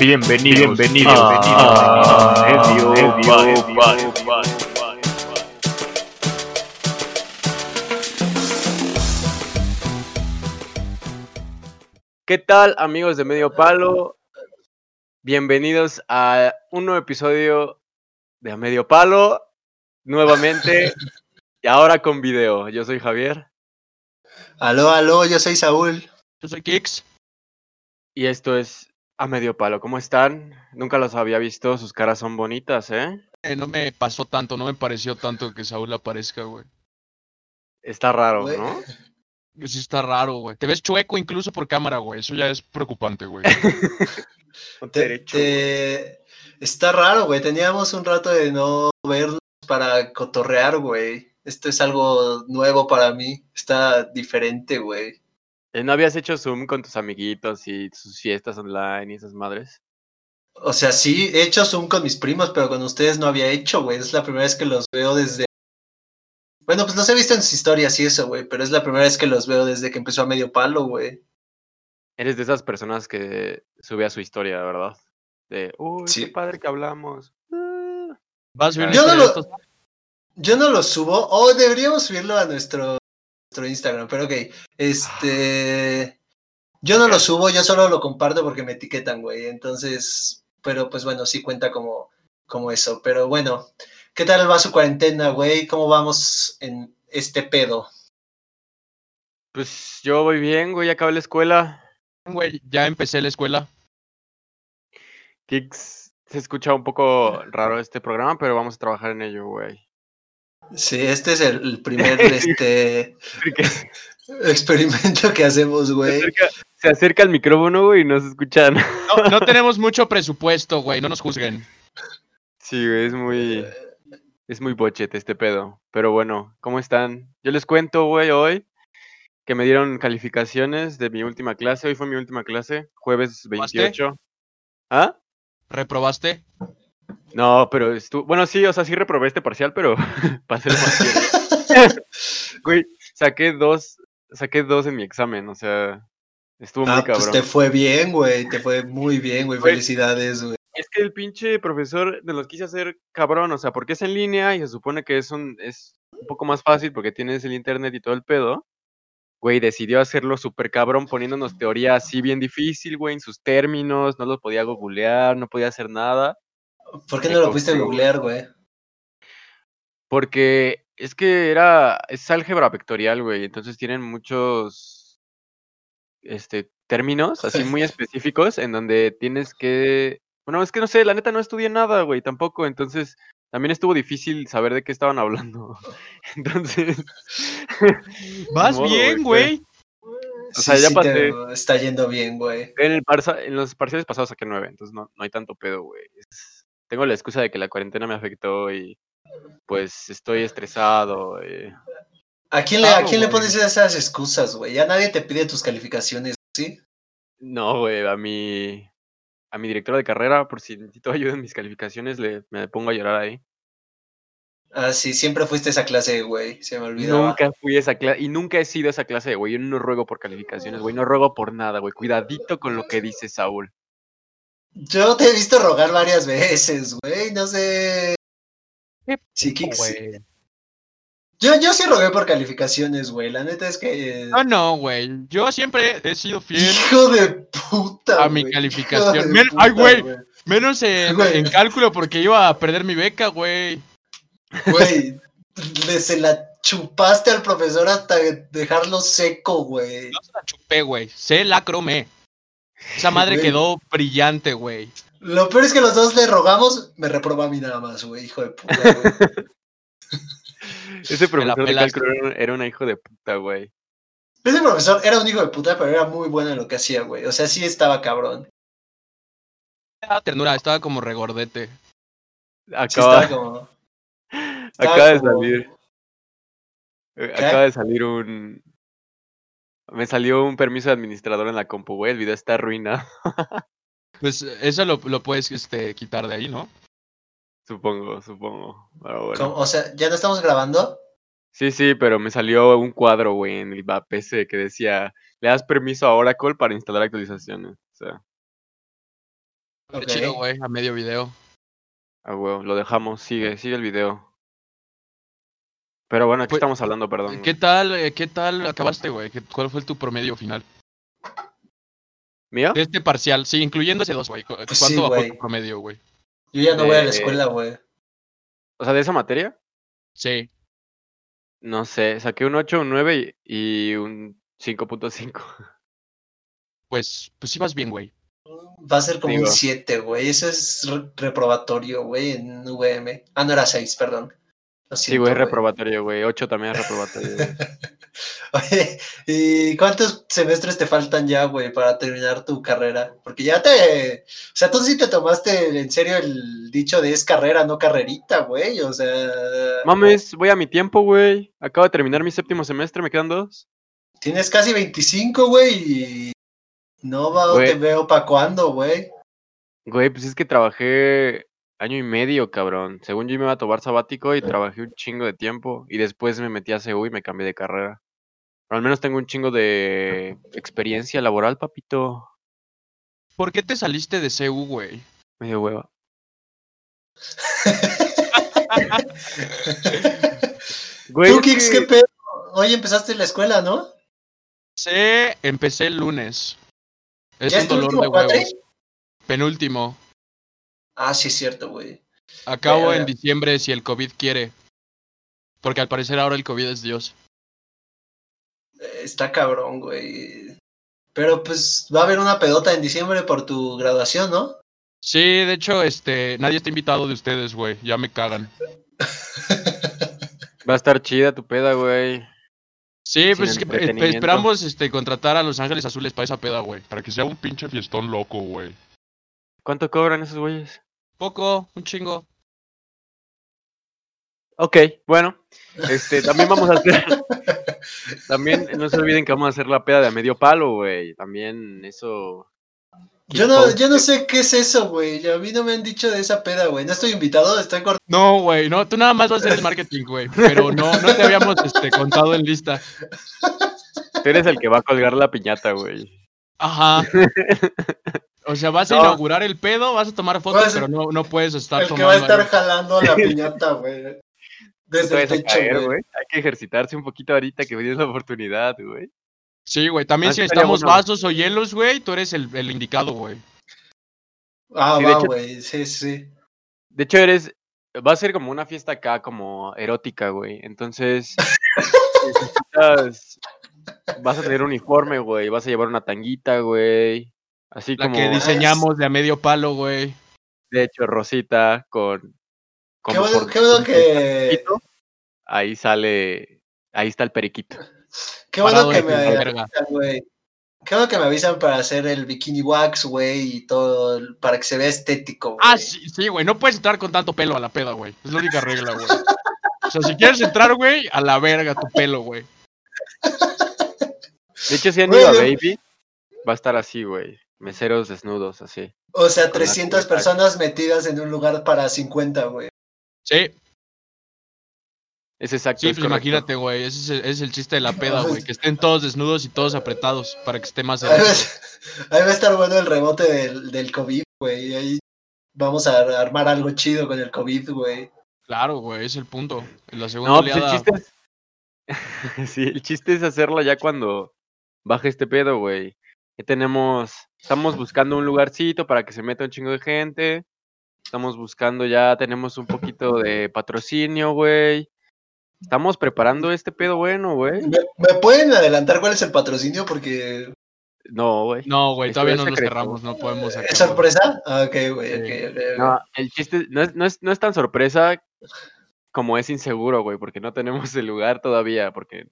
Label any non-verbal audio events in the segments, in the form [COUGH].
Bienvenidos, bienvenidos, a Medio Palo. ¿Qué tal amigos de Medio Palo? Bienvenidos a un nuevo episodio de A Medio Palo, nuevamente y ahora con video. Yo soy Javier Aló, aló, yo soy Saúl. Yo soy Kix. y esto es A Medio Palo. ¿Cómo están? Nunca los había visto, sus caras son bonitas, ¿eh? Eh, no me pasó tanto, no me pareció tanto que Saúl aparezca, güey. Está raro, Güey. ¿no? Sí está raro, güey. Te ves chueco incluso por cámara, güey. Eso ya es preocupante, güey. [LAUGHS] Te- Derecho. te- Está raro, güey. Teníamos un rato de no vernos para cotorrear, güey. Esto es algo nuevo para mí. Está diferente, güey. Eh, ¿No habías hecho Zoom con tus amiguitos y sus fiestas online y esas madres? O sea, sí, he hecho Zoom con mis primos, pero con ustedes no había hecho, güey. Es la primera vez que los veo desde... Bueno, pues los he visto en sus historias y eso, güey, pero es la primera vez que los veo desde que empezó a medio palo, güey. Eres de esas personas que sube a su historia, ¿verdad? De, uy, Sí. qué padre que hablamos. Ah. Vas a subir Yo no historia de lo- Yo no lo subo, o deberíamos subirlo a nuestro, nuestro Instagram, pero ok. Este. Yo no lo subo, yo solo lo comparto porque me etiquetan, güey. Entonces, pero pues bueno, sí cuenta como, como eso. Pero bueno, ¿qué tal va su cuarentena, güey? ¿Cómo vamos en este pedo? Pues yo voy bien, güey, acabé la escuela. Güey, ya empecé la escuela. Kix, se escucha un poco raro este programa, pero vamos a trabajar en ello, güey. Sí, este es el, el primer [LAUGHS] este, [LAUGHS] experimento que hacemos, se, güey. acerca, se acerca el micrófono, güey, y no se escuchan. [LAUGHS] No, no tenemos mucho presupuesto, güey. No nos juzguen. Sí, güey, es muy, es muy bochete este pedo. Pero bueno, ¿cómo están? Yo les cuento, güey, hoy que me dieron calificaciones de mi última clase. Hoy fue mi última clase, jueves ¿Pasaste? 28. ¿Ah? ¿Reprobaste? No, pero estuvo. Bueno, sí, o sea, sí reprobé este parcial, pero [LAUGHS] pasé el [LAUGHS] parcial. Güey, saqué dos, saqué dos en mi examen, o sea, estuvo muy Ah, pues cabrón. te fue bien, güey. Te fue muy bien, güey. Felicidades, güey. Es que el pinche profesor de los quise hacer cabrón, o sea, porque es en línea y se supone que es un, es un poco más fácil porque tienes el internet y todo el pedo. Güey, decidió hacerlo súper cabrón poniéndonos teoría así bien difícil, güey, en sus términos, no lo podía googlear, no podía hacer nada. ¿Por qué no lo pudiste googlear, güey? Porque es que era, es álgebra vectorial, güey, entonces tienen muchos, este, términos así muy [LAUGHS] específicos en donde tienes que, bueno, es que no sé, la neta no estudié nada, güey, tampoco, entonces también estuvo difícil saber de qué estaban hablando. [LAUGHS] Entonces, [LAUGHS] Vas modo, bien, güey. O sea, ya te pasé. está yendo bien, güey. en, el parza- en los parciales pasados saqué nueve, entonces no, no hay tanto pedo, güey. Es- tengo la excusa de que la cuarentena me afectó y pues estoy estresado. eh, ¿A quién le, a Claro, quién le güey. pones esas excusas, güey? Ya nadie te pide tus calificaciones, ¿sí? No, güey, a mi, a mi directora de carrera, por si necesito [LAUGHS] ayuda en mis calificaciones, le, me pongo a llorar ahí. Ah, sí, siempre fuiste esa clase, güey. Se me olvidaba. Nunca fui esa clase, y nunca he sido esa clase de güey. Yo no ruego por calificaciones, güey. No ruego por nada, güey. Cuidadito con lo que dice Saúl. Yo te he visto rogar varias veces, güey. No sé. ¿Qué Sí, Kix. Güey. Yo, yo sí rogué por calificaciones, güey. La neta es que. No, no, güey. Yo siempre he sido fiel. Hijo de puta. A mi güey, calificación. ay, güey. Menos [LAUGHS] en, cálculo porque iba a perder mi beca, güey. Güey, le se la chupaste al profesor hasta dejarlo seco, güey. No se la chupé, güey. Se la cromé. Esa madre Güey. quedó brillante, güey. Lo peor es que los dos le rogamos, me reprobó a mí nada más, güey, hijo de puta, güey. [LAUGHS] Ese profesor de cálculo era, un- hijo de puta, güey. Ese profesor era un hijo de puta, pero era muy bueno en lo que hacía, güey. O sea, sí estaba cabrón. Estaba ternura, estaba como regordete. Sí Acaba, estaba como. [LAUGHS] acaba de como- salir. eh, Acaba de salir un. Me salió un permiso de administrador en la compu, güey. El video está arruinado, [LAUGHS] Pues eso lo, lo puedes este, quitar de ahí, ¿no? supongo, supongo. Pero bueno. como- O sea, ¿ya no estamos grabando? Sí, sí, pero me salió un cuadro, güey, en el PC que decía, le das permiso a Oracle para instalar actualizaciones. O sea, Qué Ok. chido, güey, a medio video. Ah, huevo, lo dejamos, sigue, sigue el video. Pero bueno, aquí Pues, estamos hablando, perdón. ¿Qué tal, eh, qué tal acabaste, güey? ¿Qué- ¿Cuál fue tu promedio final? ¿Mío? De este parcial, sí, incluyendo ese dos, güey. ¿cu- ¿Cuánto Pues sí, bajó tu promedio, güey? Yo ya no voy a la Eh, escuela, güey. O sea, de esa materia, Sí. no sé, saqué un 8, un 9 y, y un 5.5. Pues, pues sí vas bien, güey. Va a ser como Digo. un 7, güey. Eso es re- reprobatorio, güey, en VM. Ah, no era 6, perdón. Sí, güey, es reprobatorio, güey. 8 también es reprobatorio. [LAUGHS] Oye, ¿y cuántos semestres te faltan ya, güey, para terminar tu carrera? Porque ya te... O sea, tú sí te tomaste en serio el dicho de es carrera, no carrerita, güey. O sea... Mames, voy a mi tiempo, güey. Acabo de terminar mi séptimo semestre, me quedan dos. Tienes casi 25, güey, y... No va, te veo para cuándo, güey. Güey, pues es que trabajé año y medio, cabrón. Según yo me iba a tomar sabático y trabajé un chingo de tiempo. Y después me metí a CU y me cambié de carrera. Pero al menos tengo un chingo de experiencia laboral, papito. ¿Por qué te saliste de CU, güey? Medio hueva. [LAUGHS] Güey, Tú, Kix, ¿qué pedo? Hoy empezaste la escuela, ¿no? Sí, empecé el lunes. Es ¿Ya un es tu dolor último de huevos. Penúltimo. Ah, sí, es cierto, güey. Acabo en Verga. diciembre si el COVID quiere. Porque al parecer ahora el COVID es Dios. Eh, Está cabrón, güey. Pero pues va a haber una pedota en diciembre por tu graduación, ¿no? Sí, de hecho, este, nadie está invitado de ustedes, güey. Ya me cagan. [LAUGHS] Va a estar chida tu peda, güey. Sí, Sin pues es que entretenimiento. esperamos este, contratar a Los Ángeles Azules para esa peda, güey. Para que sea un pinche fiestón loco, güey. ¿Cuánto cobran esos güeyes? Poco, un chingo. Ok, bueno. Este, también vamos a hacer. [LAUGHS] También no se olviden que vamos a hacer la peda de a medio palo, güey. También eso. Yo no, yo no sé qué es eso, güey. A mí no me han dicho de esa peda, güey. No estoy invitado, estoy cortando. No, güey, no, tú nada más vas a hacer el marketing, güey. Pero no, no te habíamos este, contado en lista. Tú eres el que va a colgar la piñata, güey. Ajá. [LAUGHS] O sea, vas a inaugurar el pedo, vas a tomar fotos, pero no, no puedes estar El que tomando. va a estar ahí. jalando la [LAUGHS] piñata, güey. Desde el techo, güey. Hay que ejercitarse un poquito ahorita que tienes la oportunidad, güey. Sí, güey. También Ah, si necesitamos bueno. vasos o hielos, güey, tú eres el, el indicado, güey. Ah, Sí, va, güey. Sí, sí. De hecho, eres. Va a ser como una fiesta acá, como erótica, güey. Entonces. [LAUGHS] necesitas- Vas a tener uniforme, güey. Vas a llevar una tanguita, güey. Así La como. que diseñamos de a medio palo, güey. De hecho, Rosita con. Qué bueno, por- qué bueno por- que. periquito, Ahí sale. Ahí está el periquito. Qué bueno Parado que me avisan, güey. Qué bueno que me avisan para hacer el bikini wax, güey, y todo, para que se vea estético, güey. Ah, sí, sí, güey. No puedes entrar con tanto pelo a la peda, güey. Es la única regla, güey. O sea, si quieres entrar, güey, a la verga tu pelo, güey. De hecho, si han ido a Baby, va a estar así, güey. Meseros desnudos, así. O sea, con la 300 cubeta. personas metidas en un lugar para 50, güey. Sí, Es exacto. sí, es pues imagínate, güey. Ese es el, ese es el chiste de la [LAUGHS] peda, güey. Que estén todos desnudos y todos apretados para que esté más Ahí va, ahí va a estar bueno el rebote del, del COVID, güey. Ahí vamos a armar algo chido con el COVID, güey. Claro, güey, es el punto. En la segunda No, pues el oleada. chiste es. [LAUGHS] sí, el chiste es hacerlo ya cuando baje este pedo, güey. Ya tenemos. Estamos buscando un lugarcito para que se meta un chingo de gente. Estamos buscando ya, tenemos un poquito de patrocinio, güey. Estamos preparando este pedo bueno, güey. ¿Me, me pueden adelantar cuál es el patrocinio? Porque No, güey. No, güey, todavía no secreto. cerramos, no podemos es sorpresa. Ah, ok, güey, Sí. ok, ok, ok. No, el chiste no es, no es, no es tan sorpresa como es inseguro, güey, porque no tenemos el lugar todavía, porque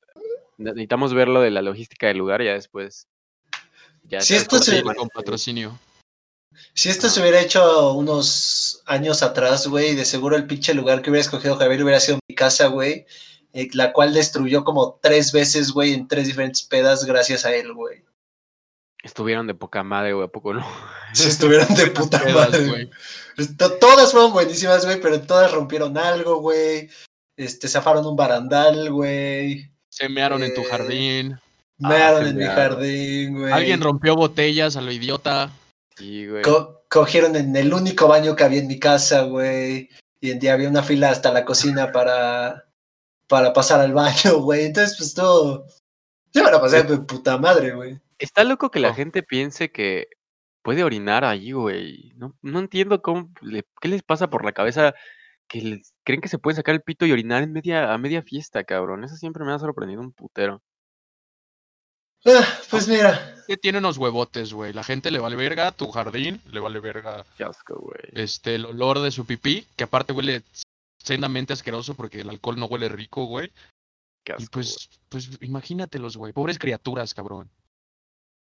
necesitamos ver lo de la logística del lugar y ya después. Ya Si esto se- Sí, confirma. con patrocinio. Si esto se hubiera hecho unos años atrás, güey, de seguro el pinche lugar que hubiera escogido Javier hubiera sido mi casa, güey, eh, la cual destruyó como tres veces, güey, en tres diferentes pedas gracias a él, güey. Estuvieron de poca madre, güey, ¿a poco no? Si estuvieron de [LAUGHS] puta Pedas, madre. güey. To- Todas fueron buenísimas, güey, pero todas rompieron algo, güey. Este, zafaron un barandal, güey. Se mearon en tu Eh, jardín. Mearon se en mi jardín, güey. Alguien rompió botellas a lo idiota. Sí, güey. Co- cogieron en el único baño que había en mi casa, güey. Y en día había una fila hasta la cocina para, para pasar al baño, [LAUGHS] güey. Entonces, pues todo. Yo me la pasé de puta madre, güey. Está loco que la Oh. gente piense que puede orinar ahí, güey. No, no entiendo cómo, le- qué les pasa por la cabeza que les- creen que se pueden sacar el pito y orinar en media, a media fiesta, cabrón. Eso siempre me ha sorprendido un putero. Ah, pues mira. Que tiene unos huevotes, güey. La gente le vale verga, tu jardín le vale verga Qué asco, güey. este, el olor de su pipí, que aparte huele sendamente asqueroso porque el alcohol no huele rico, güey. Qué Y pues, pues imagínatelos, güey. Pobres criaturas, cabrón.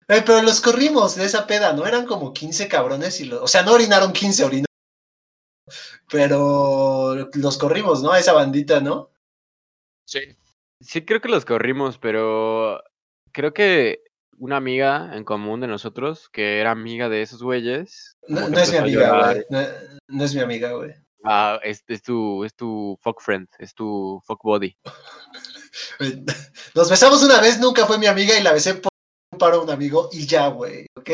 Eh, pero los corrimos de esa peda, ¿no? Eran como 15 cabrones y los. O sea, no orinaron 15, orinaron. Pero los corrimos, ¿no? A esa bandita, ¿no? Sí. Sí, creo que los corrimos, pero creo que una amiga en común de nosotros, que era amiga de esos güeyes. No, no es amiga. No, no es mi amiga, güey. Ah, es, es tu, es tu fuck friend, es tu fuck body. [LAUGHS] Nos besamos una vez, nunca fue mi amiga y la besé por un paro a un amigo y ya, güey, ¿ok?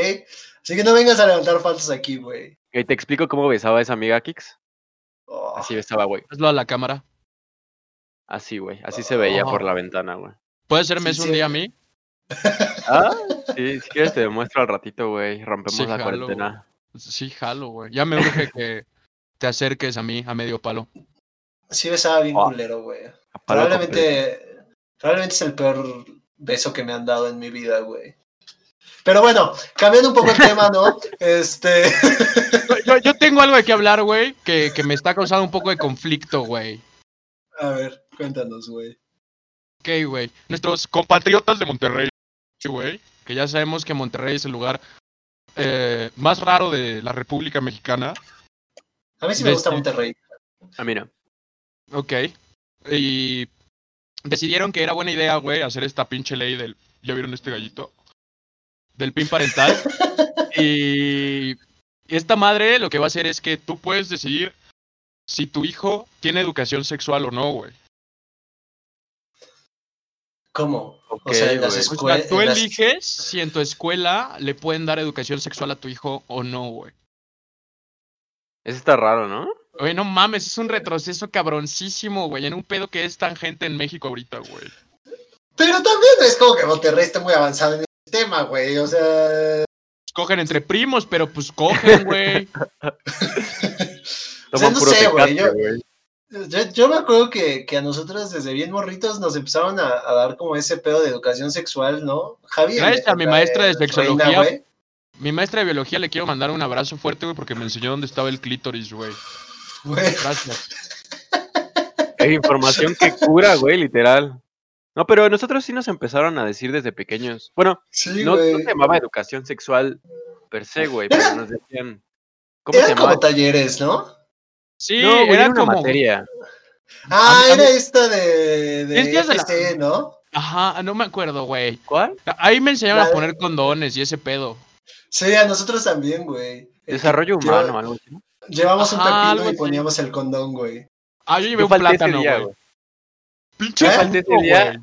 Así que no vengas a levantar falsos aquí, güey. Y te explico cómo besaba a esa amiga Kix. Oh, Así besaba, güey. Hazlo a la cámara. Así, güey. Así se veía por Oh. la ventana, güey. ¿Puedes hacerme Sí, eso sí. un día a mí? Ah, sí, si quieres te demuestro al ratito, güey. Rompemos Sí, la jalo, cuarentena. Sí, jalo, güey. Ya me urge que te acerques a mí, a medio palo. sí besaba bien Oh. culero, güey. Completo. Probablemente, probablemente es el peor beso que me han dado en mi vida, güey. Pero bueno, cambiando un poco el tema, ¿no? [LAUGHS] Este. Yo, yo tengo algo de qué hablar, güey, que, que me está causando un poco de conflicto, güey. A ver, cuéntanos, güey. Ok, güey. Nuestros compatriotas de Monterrey, güey, que ya sabemos que Monterrey es el lugar eh, más raro de la República Mexicana. A mí sí me gusta Monterrey. Ah, mira. Ok. Y decidieron que era buena idea, güey, hacer esta pinche ley del. ¿Ya vieron este gallito? Del PIN parental. [LAUGHS] y esta madre lo que va a hacer es que tú puedes decidir si tu hijo tiene educación sexual o no, güey. ¿Cómo? O sea, en las. O escuelas. sea, tú eliges si en tu escuela le pueden dar educación sexual a tu hijo o no, güey. Eso está raro, ¿no? Güey, no mames, es un retroceso cabroncísimo, güey, en un pedo que es tan gente en México ahorita, güey. Pero también es como que Monterrey esté muy avanzado en el tema, güey. O sea. Cogen entre primos, pero pues cogen, güey. [LAUGHS] O sea, no sé, güey, Tecate, yo- güey. Yo, yo me acuerdo que, que a nosotros desde bien morritos nos empezaron a, a dar como ese pedo de educación sexual, ¿no? Javi. Gracias a mi maestra de sexología. reina, güey. Mi maestra de biología le quiero mandar un abrazo fuerte, güey, porque me enseñó dónde estaba el clítoris, güey. Güey, Gracias. [LAUGHS] Hay información que cura, güey, literal. No, pero nosotros sí nos empezaron a decir desde pequeños. Bueno, sí, no, se llamaba educación sexual per se, güey, pero nos decían. ¿Cómo se llamaba? como talleres, ¿no? Sí, no, güey, era era una como. materia. Ah, A a era mí- esta de, de Ciencias de la- FC, ¿no? Ajá, no me acuerdo, güey. ¿Cuál? Ahí me enseñaron La- a poner condones y ese pedo. Sí, a nosotros también, güey. Eh, Desarrollo lleva- humano, algo así. Llevamos un Ajá, pepino y así. poníamos el condón, güey. Ah, yo llevé Yo un plátano, día, güey. Pinche Yo falté ese día. güey.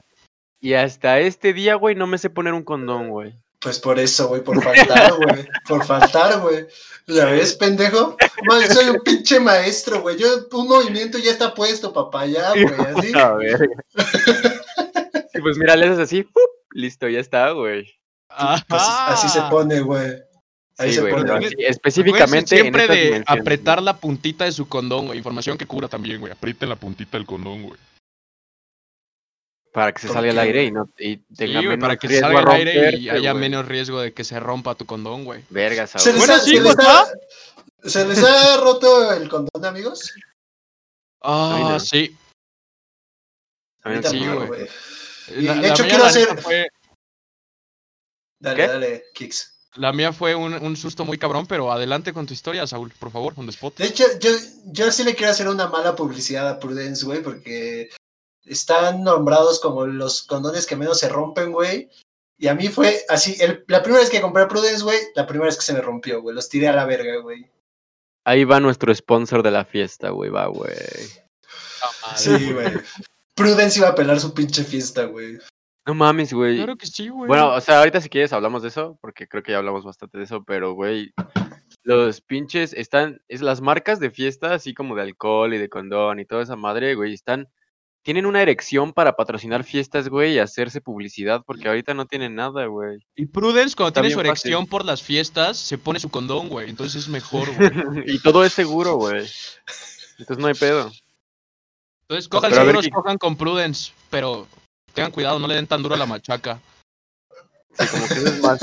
Y hasta este día, güey, no me sé poner un condón, güey. Pues por eso, güey, por faltar, güey. Por faltar, güey. ¿Ya ves, pendejo? Man, soy un pinche maestro, güey. Yo, un movimiento ya está puesto, papá, ya, güey, [LAUGHS] así. A ver. Y pues mira, le haces así, ¡pup! listo, ya está, güey. Pues así se Ajá. pone, güey. Ahí Sí, se güey, pone. güey. así, específicamente en Siempre estas de apretar güey. la puntita de su condón, güey. Información que cura también, güey. Aprieten la puntita del condón, güey. Para que se ¿Por salga el aire y no y tenga menos para que riesgo salga a el aire y haya menos riesgo de que se rompa tu condón, güey. Vergas, ¿Se Bueno, sí, se, les ha, ¿Se les ha roto el condón, amigos? Ah, no. sí. Sí, güey. de la hecho, mía, quiero hacer- fue, Dale, ¿Qué? dale, Kicks. la mía fue un, un susto muy cabrón, pero adelante con tu historia, Saúl, por favor, on the spot. De hecho, yo, yo sí le quiero hacer una mala publicidad a Prudence, güey, porque están nombrados como los condones que menos se rompen, güey. Y a mí fue así, el- la primera vez que compré Prudence, güey, la primera vez que se me rompió, güey. Los tiré a la verga, güey. Ahí va nuestro sponsor de la fiesta, güey, va, güey. Sí, güey. Prudence iba a pelar su pinche fiesta, güey. No mames, güey. Claro que sí, güey. Bueno, o sea, ahorita si quieres hablamos de eso, porque creo que ya hablamos bastante de eso, pero güey, los pinches están, es las marcas de fiesta, así como de alcohol y de condón y toda esa madre, güey, están, tienen una erección para patrocinar fiestas, güey, y hacerse publicidad, porque ahorita no tienen nada, güey. y Prudence, cuando Está tiene su fácil. erección por las fiestas, se pone su condón, güey. Entonces es mejor, güey. [LAUGHS] y todo es seguro, güey. Entonces no hay pedo. Entonces cojan Pero a ver seguros, cojan con Prudence. Pero tengan cuidado, no le den tan duro a la machaca. Sí, como que eso es más.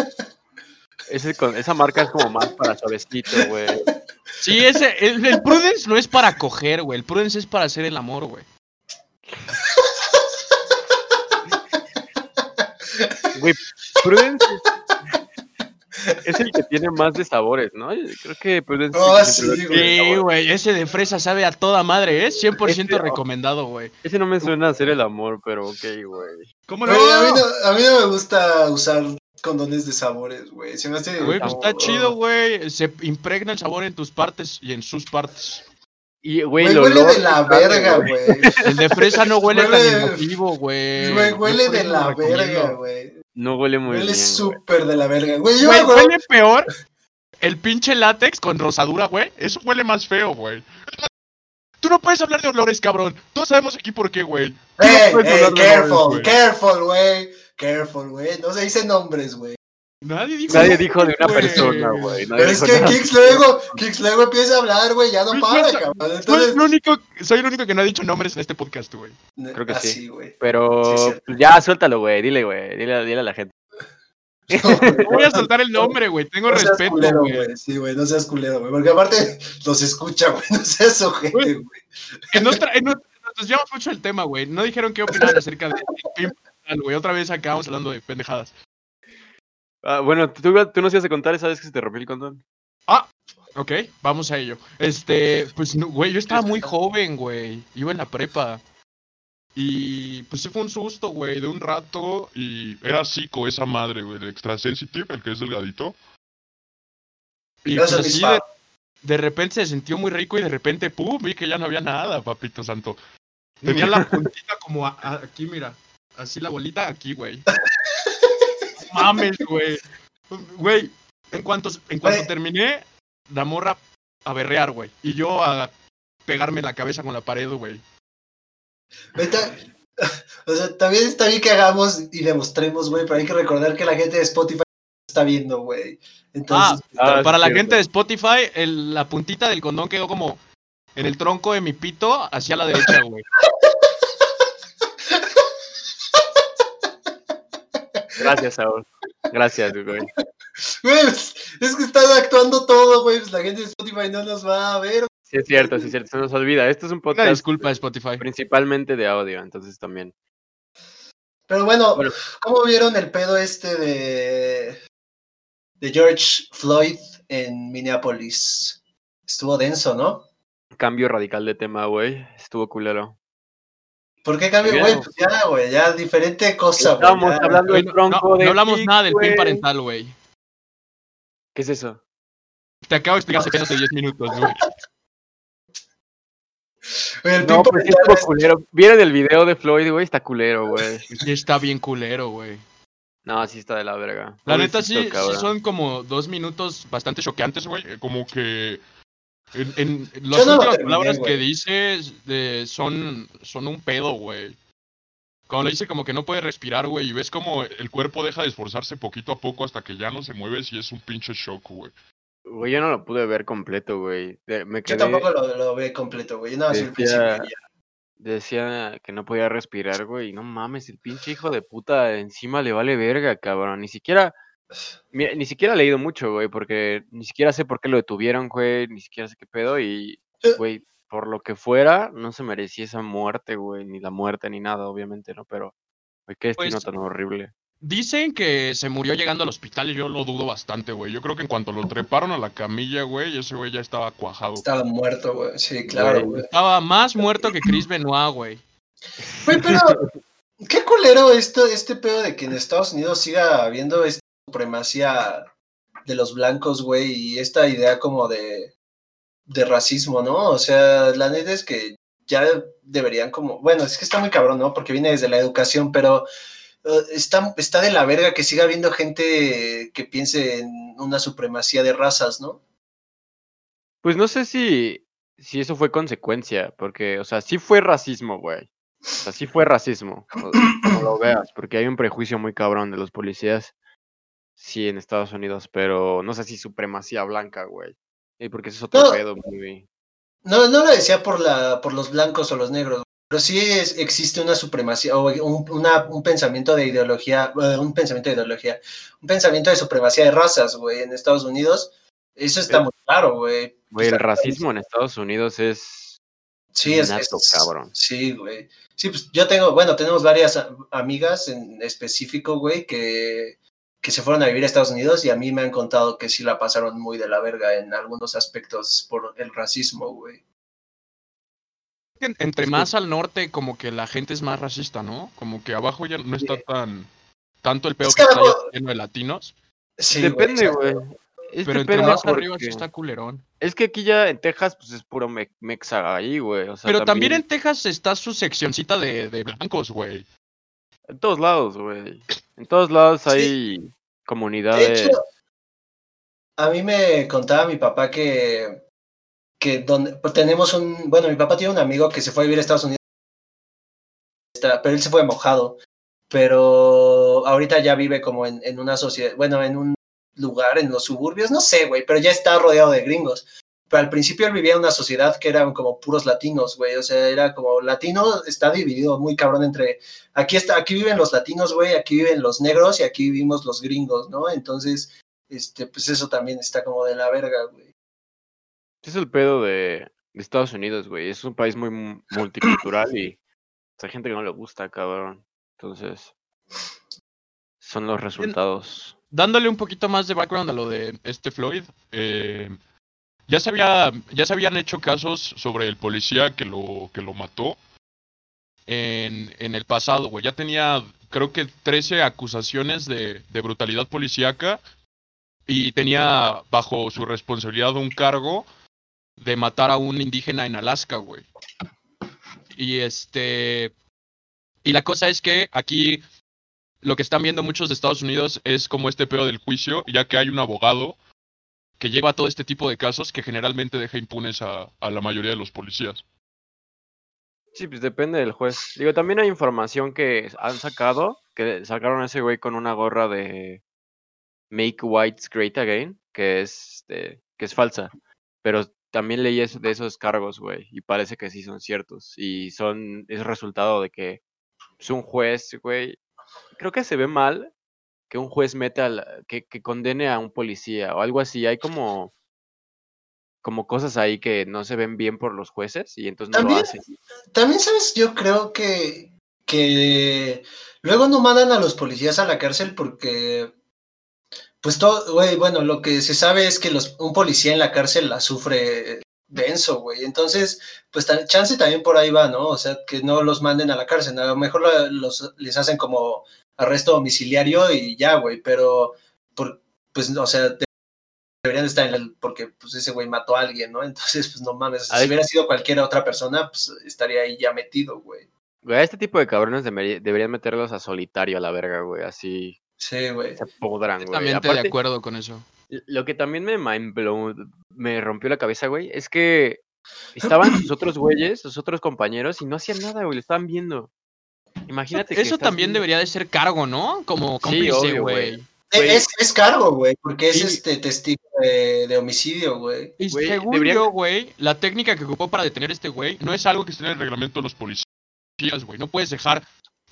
ese esa marca es como más para suavecito, güey. Sí, ese, el, el Prudence no es para coger, güey. El Prudence es para hacer el amor, güey. Güey, Prudence es, el que tiene más de sabores, ¿no? Creo que Prudence. Oh, sí. Sí, güey, ese de fresa sabe a toda madre, ¿eh? 100% Este, recomendado, güey. Ese no me suena a hacer el amor, pero ok, güey. ¿Cómo Güey, a, mí no, a mí no me gusta usar condones de sabores, güey. Se me hace. Güey, pues está chido, güey. Se impregna el sabor en tus partes y en sus partes. Y, güey, Güey, el huele olor de la verga, güey. [LAUGHS] El de fresa no huele tan Huele- emotivo, güey. Güey, huele de la recomiendo. verga, güey. No huele muy Huele bien. güey. súper de la verga. Güey, yo Güey, huele peor el pinche látex con rosadura, güey. Eso huele más feo, güey. Tú no puedes hablar de olores, cabrón. Todos sabemos aquí por qué, güey. Tú no Ey, puedes ey, hablar de olores, careful, güey. careful, güey. Careful, güey. No se dicen nombres, güey. Nadie dijo, Nadie dijo de una persona, güey. Pero es que. Kix luego, Kix luego empieza a hablar, güey. Ya no Pues, para, cabrón. Soy Entonces. el, único, soy el único que no ha dicho nombres en este podcast, güey. creo que sí. Pero Sí, cierto. pues, ya, suéltalo, güey. Dile, güey. Dile, dile a la gente. [LAUGHS] No [LAUGHS] voy a soltar el nombre, güey. Tengo No seas respeto, culero, güey. Sí, güey, no seas culero, güey. Porque aparte [LAUGHS] los escucha, güey. No seas ojete, Güey. otra- nos desviamos mucho el tema, güey. No dijeron qué opinaban acerca de güey. Otra vez acabamos hablando de pendejadas. Ah, bueno, tú, tú nos ibas a contar esa vez que se te rompió el condón. Ok, vamos a ello. Este, pues, no, güey, yo estaba muy joven, güey. Iba en la prepa. Y pues sí fue un susto, güey, de un rato. Y era psico esa madre, güey, el extra sensitive, el que es delgadito. Y pues así de repente se sintió muy rico y de repente, pum, vi que ya no había nada, papito santo. Tenía la puntita como a- a- aquí, mira. Así la bolita aquí, güey. [LAUGHS] Mames, güey. Güey, en cuanto, en cuanto terminé, la morra a berrear, güey. Y yo a pegarme la cabeza con la pared, güey. O sea, también está bien que hagamos y demostremos, güey, pero hay que recordar que la gente de Spotify está viendo, güey. Entonces, Ah, Para sí, la cierto. gente de Spotify, el- la puntita del condón quedó como en el tronco de mi pito hacia la derecha, güey. Gracias, Saúl. Gracias, güey. [LAUGHS] güey, pues, es que están actuando todo, güey. Pues la gente de Spotify no nos va a ver. Sí, es cierto, sí, es cierto. Se nos olvida. Esto es un Una podcast disculpa, Spotify. principalmente de audio, entonces también. Pero bueno, Bueno. ¿cómo vieron el pedo este de, de George Floyd en Minneapolis? Estuvo denso, ¿no? Cambio radical de tema, güey. Estuvo culero. ¿Por qué cambio, güey? Pues ya, güey, ya diferente cosa, güey. Estábamos ya. hablando Güey, del no, tronco no- de no hablamos nada del pin parental, güey. ¿Qué es eso? Te acabo de explicar hace menos de 10 minutos, güey. El No, pues sí estuvo es- culero. ¿Vieron el video de Floyd, güey? Está culero, güey. Sí está bien culero, güey. No, sí está de la verga. La neta sí, son como dos minutos bastante choqueantes, güey. Como que en, en las no últimas terminé, palabras que dices de- son, son un pedo, güey. Cuando le dice como que no puede respirar, güey, y ves como el cuerpo deja de esforzarse poquito a poco hasta que ya no se mueve, y es un pinche shock, güey. Güey, yo no lo pude ver completo, güey. Me Yo quedé... tampoco lo, lo ve completo, güey. No, principio Decía-. Decía que no podía respirar, güey. y No mames, el pinche hijo de puta encima le vale verga, cabrón. Ni siquiera. Mira, ni siquiera he leído mucho, güey, porque ni siquiera sé por qué lo detuvieron, güey. Ni siquiera sé qué pedo. Y, Eh. güey, por lo que fuera, no se merecía esa muerte, güey. Ni la muerte, ni nada, obviamente, ¿no? Pero, güey, qué destino Pues, tan horrible. Dicen que se murió llegando al hospital y yo lo dudo bastante, güey. Yo creo que en cuanto lo treparon a la camilla, güey, ese güey ya estaba cuajado. Estaba muerto, güey. Sí, claro, Güey. Estaba más muerto que Chris Benoit, güey. Güey, pero qué culero esto, este pedo de que en Estados Unidos siga habiendo esta supremacía de los blancos, güey, y esta idea como de, de racismo, ¿no? O sea, la neta es que ya deberían como, bueno, es que está muy cabrón, ¿no? Porque viene desde la educación, pero eh, está, está de la verga que siga habiendo gente que piense en una supremacía de razas, ¿no? Pues no sé si, si eso fue consecuencia, porque, o sea, sí fue racismo, güey. O sea, sí fue racismo, como lo veas, porque hay un prejuicio muy cabrón de los policías, sí, en Estados Unidos, pero no sé si supremacía blanca, güey. Y porque ese es otro No. pedo muy... No, no lo decía por, la, por los blancos o los negros, pero sí es- existe una supremacía o un, una- un pensamiento de ideología, eh, un pensamiento de ideología, un pensamiento de supremacía de razas, güey, en Estados Unidos. Eso está Sí. muy claro, güey. Güey, el racismo en Estados Unidos es... Sí, es, Nato, es- cabrón. Sí, güey. Sí, pues yo tengo, bueno, tenemos varias a- amigas en específico, güey, que, que se fueron a vivir a Estados Unidos y a mí me han contado que sí la pasaron muy de la verga en algunos aspectos por el racismo, güey. En- Entre más al norte, como que la gente es más racista, ¿no? Como que abajo ya no está tan. Tanto el pedo Es que que está lleno de latinos. Sí, Depende, güey. Es Pero entre más arriba sí está culerón. Es que aquí ya en Texas, pues es puro me- mexa ahí, güey. O sea, Pero también en Texas está su seccioncita de, de blancos, güey. En todos lados, güey. En todos lados Sí. hay De comunidades. hecho, a mí me contaba mi papá que, que donde, pues, tenemos un, bueno, mi papá tiene un amigo que se fue a vivir a Estados Unidos, pero él se fue mojado, pero ahorita ya vive como en, en una sociedad, bueno, en un lugar en los suburbios, no sé, güey, pero ya está rodeado de gringos. Pero al principio él vivía en una sociedad que eran como puros latinos, güey, o sea, era como latino, está dividido muy cabrón entre, aquí está, aquí viven los latinos, güey, aquí viven los negros y aquí vivimos los gringos, ¿no? Entonces, este, pues eso también está como de la verga, güey. Es el pedo de, de Estados Unidos, güey. Es un país muy mu- multicultural y hay gente que no le gusta, cabrón. Entonces, son los resultados. Dándole un poquito más de background a lo de este Floyd, eh, ya, se había, ya se habían hecho casos sobre el policía que lo, que lo mató en, en el pasado, güey. Ya tenía, creo que 13 acusaciones de, de brutalidad policíaca y tenía bajo su responsabilidad un cargo de matar a un indígena en Alaska, güey. Y este. Y la cosa es que aquí lo que están viendo muchos de Estados Unidos es como este pedo del juicio, ya que hay un abogado que lleva todo este tipo de casos que generalmente deja impunes a, a la mayoría de los policías. Sí, pues depende del juez. Digo, también hay información que han sacado, que sacaron a ese güey con una gorra de Make Whites Great Again, que es, este, que es falsa. Pero también leí eso- de esos cargos, güey, y parece que sí son ciertos. Y son, es resultado de que es un juez, güey. Creo que se ve mal que un juez meta al, que, que condene a un policía o algo así. Hay como, como cosas ahí que no se ven bien por los jueces y entonces no lo También, hacen. también, ¿sabes? Yo creo que, que luego no mandan a los policías a la cárcel porque, pues todo, güey, bueno, lo que se sabe es que los, un policía en la cárcel la sufre denso, güey. Entonces, pues chance también por ahí va, ¿no? O sea, que no los manden a la cárcel. A lo mejor los, les hacen como arresto domiciliario y ya, güey, pero, por, pues, o sea, de- deberían estar en el, porque pues ese güey mató a alguien, ¿no? [LAUGHS] Entonces, pues no mames, si hubiera sido cualquier otra persona, pues estaría ahí ya metido, güey. Güey, a este tipo de cabrones debería- deberían meterlos a solitario a la verga, güey. Así Sí, güey. se podrán, güey. Totalmente de Aparte, acuerdo con eso. Lo que también me mind me rompió la cabeza, güey, es que estaban sus otros güeyes, sus otros compañeros, y no hacían nada, güey, lo estaban viendo. Imagínate que Eso también viendo- debería de ser cargo, ¿no? Como Sí, cómplice, güey. E- Güey. Es, es cargo, güey, porque es este testigo de, de homicidio, güey. Y Güey, según debería- yo, güey, la técnica que ocupó para detener a este güey no es algo que esté en el reglamento de los policías, güey. No puedes dejar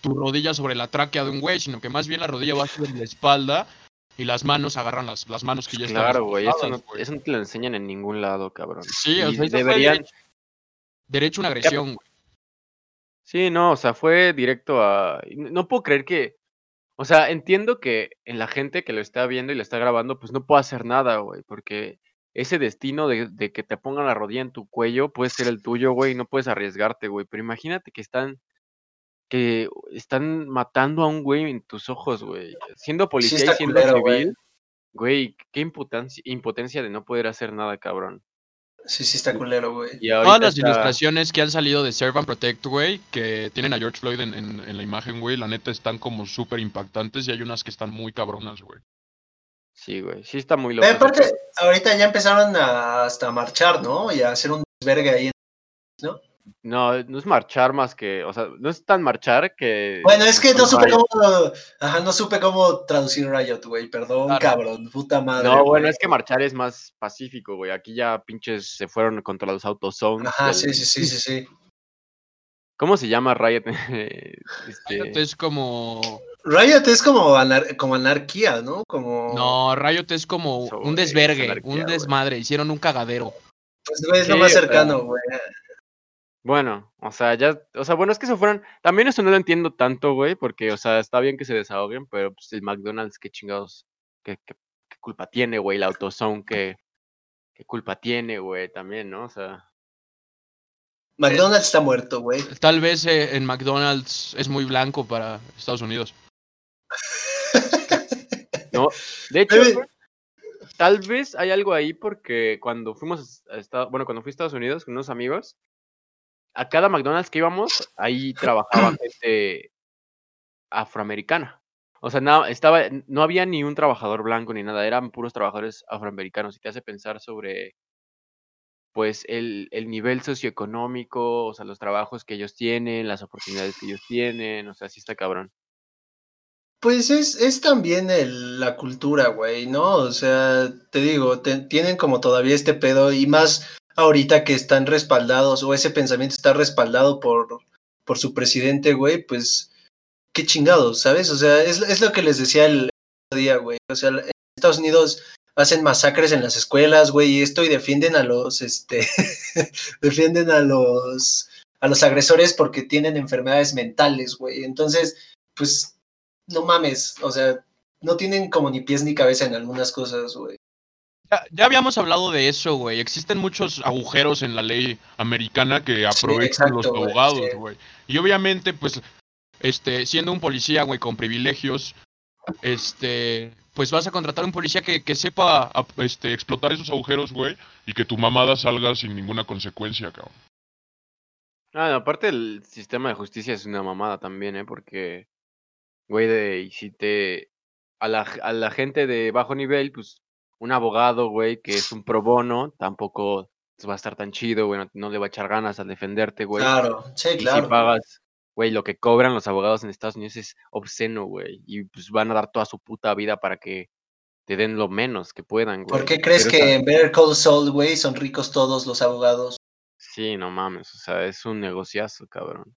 tu rodilla sobre la tráquea de un güey, sino que más bien la rodilla va sobre la espalda y las manos agarran las, las manos que ya están Claro, güey, eso no, eso no te lo enseñan en ningún lado, cabrón. Sí, o sea, deberían, derecho a una agresión, güey. Sí, no, o sea, fue directo a... No puedo creer que... O sea, entiendo que en la gente que lo está viendo y lo está grabando, pues no puedo hacer nada, güey, porque ese destino de, de que te pongan la rodilla en tu cuello puede ser el tuyo, güey, y no puedes arriesgarte, güey. Pero imagínate que están... que están matando a un güey en tus ojos, güey. Siendo policía y está siendo culero, civil, güey, qué impotencia, impotencia de no poder hacer nada, cabrón. Sí, sí está culero, güey. Y Todas las está- ilustraciones que han salido de Serve and Protect, güey, que tienen a George Floyd en, en- en la imagen, güey, la neta están como súper impactantes y hay unas que están muy cabronas, güey. Sí, güey. Sí está muy loco. Aparte, ahorita ya empezaron a hasta marchar, ¿no? Y a hacer un desvergue ahí. No, no es marchar más que, o sea, no es tan marchar que... Bueno, es que no supe Riot. cómo, ajá, no supe cómo traducir Riot, güey. Perdón, Claro. cabrón, puta madre. No, bueno, güey. es que marchar es más pacífico, güey. Aquí ya pinches se fueron contra los autozones. Ajá, del- sí, sí, sí, sí, sí. ¿Cómo se llama Riot? [LAUGHS] Este, Riot es como... Riot es como, anar- como anarquía, ¿no? Como... No, Riot es como un desvergue, anarquía, un güey. desmadre, hicieron un cagadero. Pues güey, es lo más cercano, güey. Bueno, o sea, ya, o sea, bueno, es que se fueron, también eso no lo entiendo tanto, güey, porque, o sea, está bien que se desahoguen, pero pues el McDonald's, qué chingados, qué, qué, qué culpa tiene, güey, la AutoZone, qué, qué culpa tiene, güey, también, ¿no? O sea, McDonald's está muerto, güey. Tal vez eh, en McDonald's es muy blanco para Estados Unidos. [LAUGHS] no, de hecho, güey, tal vez hay algo ahí porque cuando fuimos a Estados, bueno, cuando fui a Estados Unidos con unos amigos, a cada McDonald's que íbamos, ahí trabajaba [CLEARS THROAT] gente afroamericana. O sea, no, estaba, no había ni un trabajador blanco ni nada, eran puros trabajadores afroamericanos y te hace pensar sobre, pues, el, el nivel socioeconómico, o sea, los trabajos que ellos tienen, las oportunidades que ellos tienen, o sea, sí está cabrón. Pues es, es también el- la cultura, güey, ¿no? O sea, te digo, te- tienen como todavía este pedo y más ahorita que están respaldados o ese pensamiento está respaldado por, por su presidente, güey, pues qué chingados, ¿sabes? O sea, es, es lo que les decía el día, güey. O sea, en Estados Unidos hacen masacres en las escuelas, güey, y esto y defienden a los, este, [LAUGHS] defienden a los, a los agresores porque tienen enfermedades mentales, güey. Entonces, pues no mames, o sea, no tienen como ni pies ni cabeza en algunas cosas, güey. Ya, ya habíamos hablado de eso, güey. Existen muchos agujeros en la ley americana que aprovechan los exacto, abogados, sí. güey. Y obviamente, pues, este, siendo un policía, güey, con privilegios, este, pues vas a contratar un policía que, que sepa este, explotar esos agujeros, güey, y que tu mamada salga sin ninguna consecuencia, cabrón. Ah, no, aparte el sistema de justicia es una mamada también, ¿eh? Porque, güey, de, y si te, a la, a la gente de bajo nivel, pues, un abogado, güey, que es un pro bono, tampoco va a estar tan chido, güey, no, no le va a echar ganas al defenderte, güey. Claro, sí, y claro. si pagas, güey, lo que cobran los abogados en Estados Unidos es obsceno, güey, y pues van a dar toda su puta vida para que te den lo menos que puedan, güey. ¿Por qué crees Pero que esa- en Better Call Saul, güey, son ricos todos los abogados? Sí, no mames, o sea, es un negociazo, cabrón.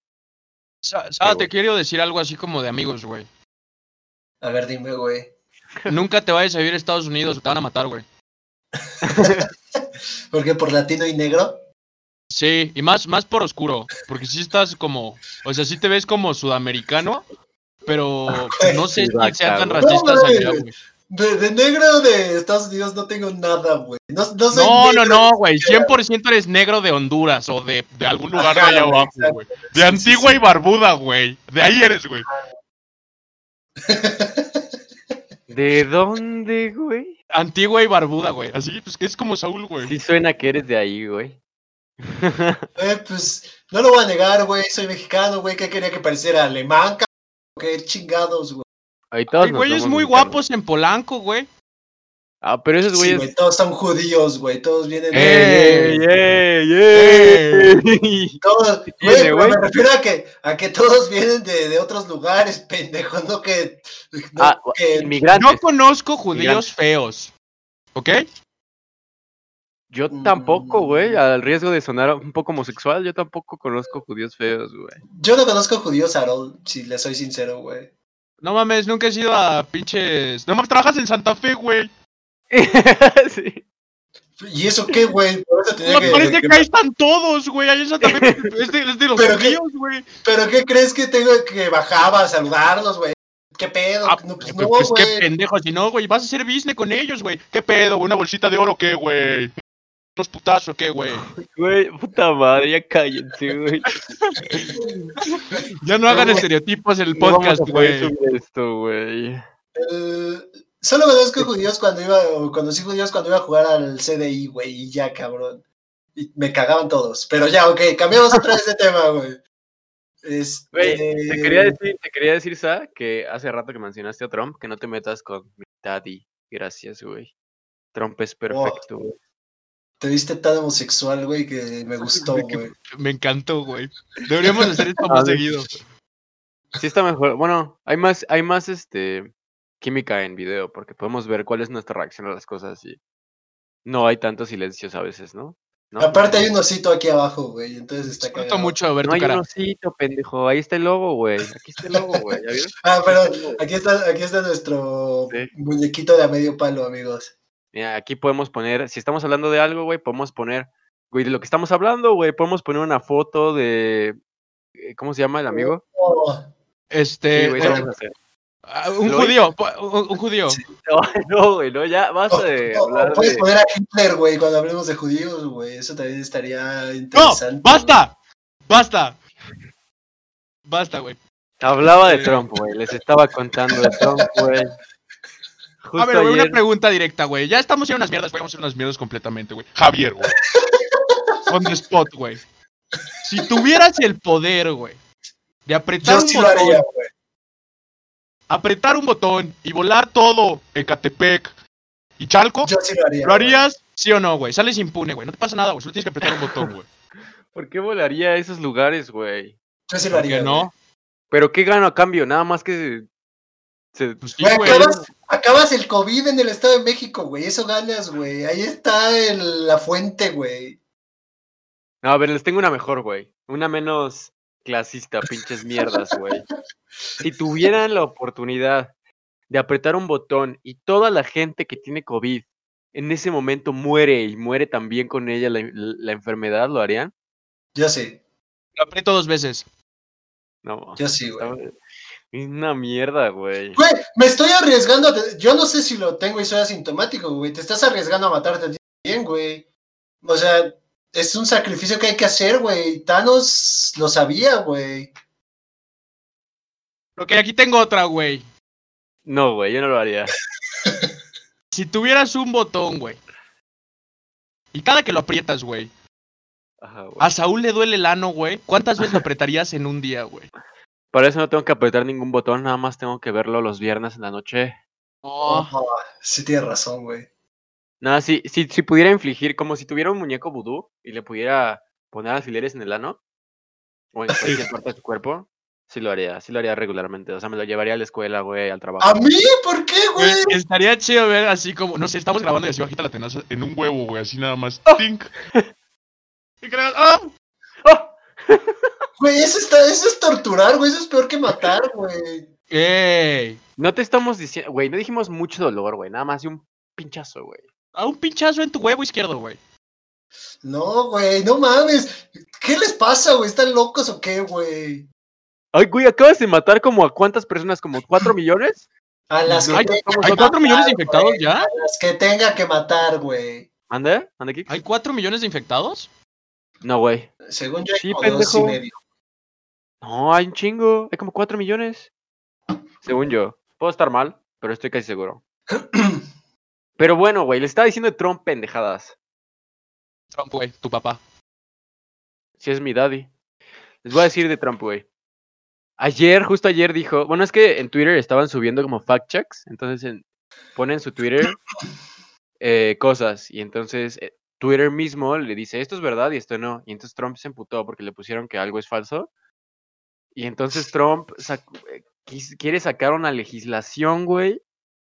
Sa- Sa, te güey. quiero decir algo así como de amigos, güey. A ver, dime, güey. Nunca te vayas a vivir a Estados Unidos, te van a matar, güey. [LAUGHS] ¿Por qué? ¿Por latino y negro? Sí, y más, más por oscuro, porque si estás como, o sea, sí te ves como sudamericano, pero [LAUGHS] no sé si sean tan racistas No, allá, güey. De, de negro de Estados Unidos no tengo nada, güey. No, no, soy No, no, negro. no, güey, 100% eres negro de Honduras o de, de algún lugar de allá abajo, güey. Sí, De sí, Antigua sí. y Barbuda, güey. De ahí eres, güey. [LAUGHS] ¿De dónde, güey? Antigua y Barbuda, güey. Así, pues que es como Saúl, güey. Sí suena que eres de ahí, güey. [LAUGHS] Eh, pues no lo voy a negar, güey. Soy mexicano, güey. ¿Qué quería que pareciera alemán, cabrón? Qué chingados, güey. Hay güeyes muy guapos en Polanco, güey. Ah, pero esos Sí, güeyes. güey, todos son judíos, güey. Todos vienen ¡Ey, ¡Ey, ey, ey! Todos, [LAUGHS] me refiero a que, a que todos vienen de, de otros lugares, [LAUGHS] pendejo, no que... no Ah, que- inmigrantes. Yo conozco judíos Migrantes. feos. ¿Ok? Yo tampoco, güey. Mm. Al riesgo de sonar un poco homosexual, yo tampoco conozco judíos feos, güey. Yo no conozco judíos, Harold, si le soy sincero, güey. No mames, nunca he ido a pinches. No mames, trabajas en Santa Fe, güey. [LAUGHS] sí. ¿Y eso qué, güey? Por eso tenía Me que... parece que- que ahí están todos, güey. Ahí Santa Fe [LAUGHS] es de, es de los judíos, güey. ¿Pero qué crees que tengo que bajaba a saludarlos, güey? ¿Qué pedo? Ah, no, pues pues, no, pues, qué güey. pendejo, si no, güey, vas a hacer business con ellos, güey. ¿Qué pedo? ¿Una bolsita de oro qué, güey? ¿Unos putazos qué, güey? Güey, puta madre, ya cállense, güey. Ya no hagan estereotipos en el No vamos podcast, güey. esto, güey. Eh, solo conozco judíos cuando iba, o conocí judíos cuando iba a jugar al CDI, güey, y ya, cabrón. y me cagaban todos. Pero ya, ok, cambiamos otra vez de tema, güey. Este... Güey, te quería decir, te quería decir, Sa, que hace rato que mencionaste a Trump, que no te metas con mi daddy. Gracias, güey. Trump es perfecto, güey. Te viste tan homosexual, güey, que me gustó, güey. Me encantó, güey. Deberíamos hacer esto más seguido. Sí está mejor. Bueno, hay más, hay más este química en video, porque podemos ver cuál es nuestra reacción a las cosas y no hay tantos silencios a veces, ¿no? ¿No? Aparte hay un osito aquí abajo, güey, entonces está cagado. mucho ver No tu hay cara. un osito, pendejo. Ahí está el logo, güey. Aquí está el logo, güey. ¿Ya vieron? [LAUGHS] Ah, pero aquí está, aquí está nuestro Sí. muñequito de a medio palo, amigos. Mira, aquí podemos poner, si estamos hablando de algo, güey, podemos poner, güey, de lo que estamos hablando, güey, podemos poner una foto de, eh, ¿cómo se llama el amigo? Oh, Este, Sí, güey, eh, a ah, un ¿Lo judío, un, un judío. Sí. [LAUGHS] No, no, güey, no, ya basta de oh, hablar puedes de... poner a Hitler, güey, cuando hablemos de judíos, güey. Eso también estaría ¡No! interesante. ¡Basta! ¡Basta! Basta, güey. Hablaba de Sí. Trump, güey, les estaba contando de Trump, güey. A ver, güey, una pregunta directa, güey. Ya estamos en unas mierdas, a hacer unas mierdas completamente, güey. Javier, güey. On the spot, güey. Si tuvieras el poder, güey, de apretar Yo un sí lo haría, güey. Apretar un botón y volar todo Ecatepec y Chalco, Yo sí lo haría. ¿lo harías? ¿Sí o no, güey? Sales impune, güey. No te pasa nada, güey. Solo tienes que apretar un botón, güey. [LAUGHS] ¿por qué volaría a esos lugares, güey? Yo sí lo ¿Por haría. qué no? ¿Pero qué gano a cambio? Nada más que se... Pues sí, Güey, güey. acabas, acabas el COVID en el Estado de México, güey. Eso ganas, güey. Ahí está el- la fuente, güey. No, a ver, les tengo una mejor, güey. Una menos clasista, pinches mierdas, güey. [LAUGHS] Si tuvieran la oportunidad de apretar un botón y toda la gente que tiene COVID en ese momento muere y muere también con ella la, la enfermedad, ¿lo harían? Yo sí. Lo aprieto dos veces. No. Yo sí, güey. Es una mierda, güey. Güey, me estoy arriesgando. a te- Yo no sé si lo tengo y soy asintomático, güey. Te estás arriesgando a matarte a ti también, güey. O sea, es un sacrificio que hay que hacer, güey. Thanos lo sabía, güey. Ok, aquí tengo otra, güey. No, güey, yo no lo haría. [LAUGHS] Si tuvieras un botón, güey. Y cada que lo aprietas, güey. Ajá, güey. A Saúl le duele el ano, güey. ¿Cuántas veces lo [LAUGHS] apretarías en un día, güey? Para eso no tengo que apretar ningún botón, nada más tengo que verlo los viernes en la noche. Oh, Oh, sí tienes razón, güey. Nada, si, si, si pudiera infligir, como si tuviera un muñeco vudú y le pudiera poner alfileres en el ano o en cualquier parte de su cuerpo, sí lo haría, sí lo haría regularmente. O sea, me lo llevaría a la escuela, güey, al trabajo. ¿A mí? ¿Por qué, güey? estaría chido ver así como, no sé, estamos grabando y así bajita la tenaza en un huevo, güey, así nada más. Tink. Y creas, ¡ah! ¡Oh! [LAUGHS] Güey, eso, está, eso es torturar, güey. Eso es peor que matar, güey. ¡Ey! No te estamos diciendo, güey, no dijimos mucho dolor, güey, nada más de un pinchazo, güey. A un pinchazo en tu huevo izquierdo, güey. No, güey, no mames. ¿Qué les pasa, güey? ¿Están locos o qué, güey? Ay, güey, acabas de matar como a cuántas personas, como cuatro millones. A las que Hay, tenga como que hay cuatro matar, millones de güey. infectados ya. A las que tenga que matar, güey. ¿Ande? ¿Ande, Kix? ¿Hay cuatro millones de infectados? No, güey. Según yo, hay Sí, como dos y medio. No, hay un chingo. Hay como cuatro millones. Según yo. Puedo estar mal, pero estoy casi seguro. [CLEARS THROAT] Pero bueno, güey, le estaba diciendo de Trump pendejadas. Trump, güey, tu papá. Si es mi daddy. Les voy a decir de Trump, güey. Ayer, justo ayer dijo, bueno, es que en Twitter estaban subiendo como fact checks, entonces en- ponen en su Twitter eh, cosas y entonces eh, Twitter mismo le dice, esto es verdad y esto no. Y entonces Trump se emputó porque le pusieron que algo es falso. Y entonces Trump eh, quiere sacar una legislación, güey,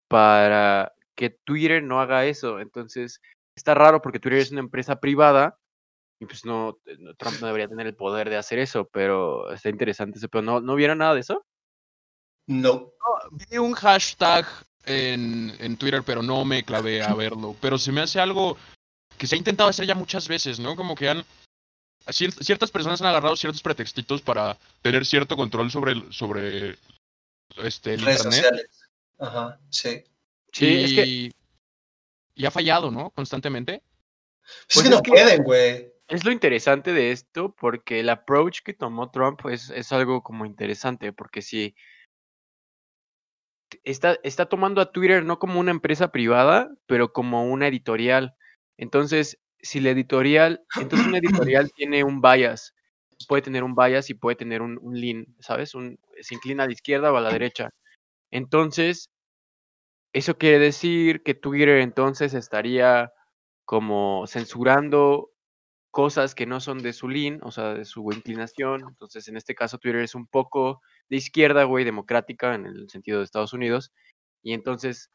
para que Twitter no haga eso. Entonces está raro porque Twitter es una empresa privada y pues no, eh, no- Trump no debería tener el poder de hacer eso, pero está interesante ese, pero no, ¿no vieron nada de eso? No. Vi un hashtag en, en Twitter, pero no me clavé a verlo. Pero se me hace algo que se ha intentado hacer ya muchas veces, ¿no? Como que han. cier- ciertas personas han agarrado ciertos pretextitos para tener cierto control sobre el, sobre este, el Redes internet. sociales. Ajá, sí. Sí, y, es que y ha fallado, ¿no? Constantemente. Pues Pues es que es no que- pueden, güey. Es lo interesante de esto, porque el approach que tomó Trump es, es algo como interesante, porque si está, está tomando a Twitter no como una empresa privada, pero como una editorial. Entonces, si la editorial, entonces una [CLEARS THROAT] editorial tiene un bias, puede tener un bias y puede tener un, un lean, ¿sabes? Un, se inclina a la izquierda o a la derecha. Entonces, eso quiere decir que Twitter entonces estaría como censurando cosas que no son de su lean, o sea, de su inclinación. Entonces, en este caso, Twitter es un poco de izquierda, güey, democrática en el sentido de Estados Unidos. Y entonces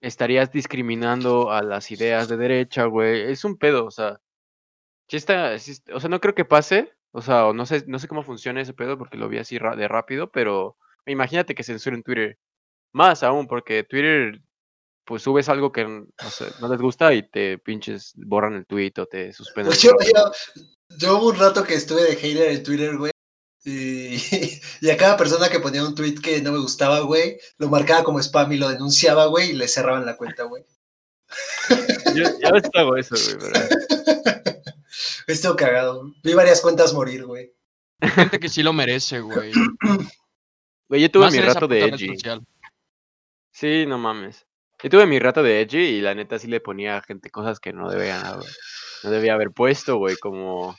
estarías discriminando a las ideas de derecha, güey. Es un pedo, o sea. Sí está, sí está- o sea, no creo que pase. O sea, no sé, no sé cómo funciona ese pedo porque lo vi así de rápido, pero imagínate que censuren Twitter. Más aún, porque Twitter, pues subes algo que no, sé, no les gusta y te pinches borran el tweet o te suspenden. el Yo, tweet. yo, yo hubo un rato que estuve de hater en Twitter, güey. Y, [LAUGHS] y a cada persona que ponía un tweet que no me gustaba, güey, lo marcaba como spam y lo denunciaba, güey, y le cerraban la cuenta, güey. Yo, yo a veces hago eso, güey, pero- [LAUGHS] Estuvo cagado. Vi varias cuentas morir, güey. Gente que sí lo merece, güey. [CLEARS THROAT] Güey, yo tuve Más mi rato de edgy. social. Sí, no mames. Yo tuve mi rato de edgy y la neta sí le ponía a gente cosas que no debía, haber- no debía haber puesto, güey, como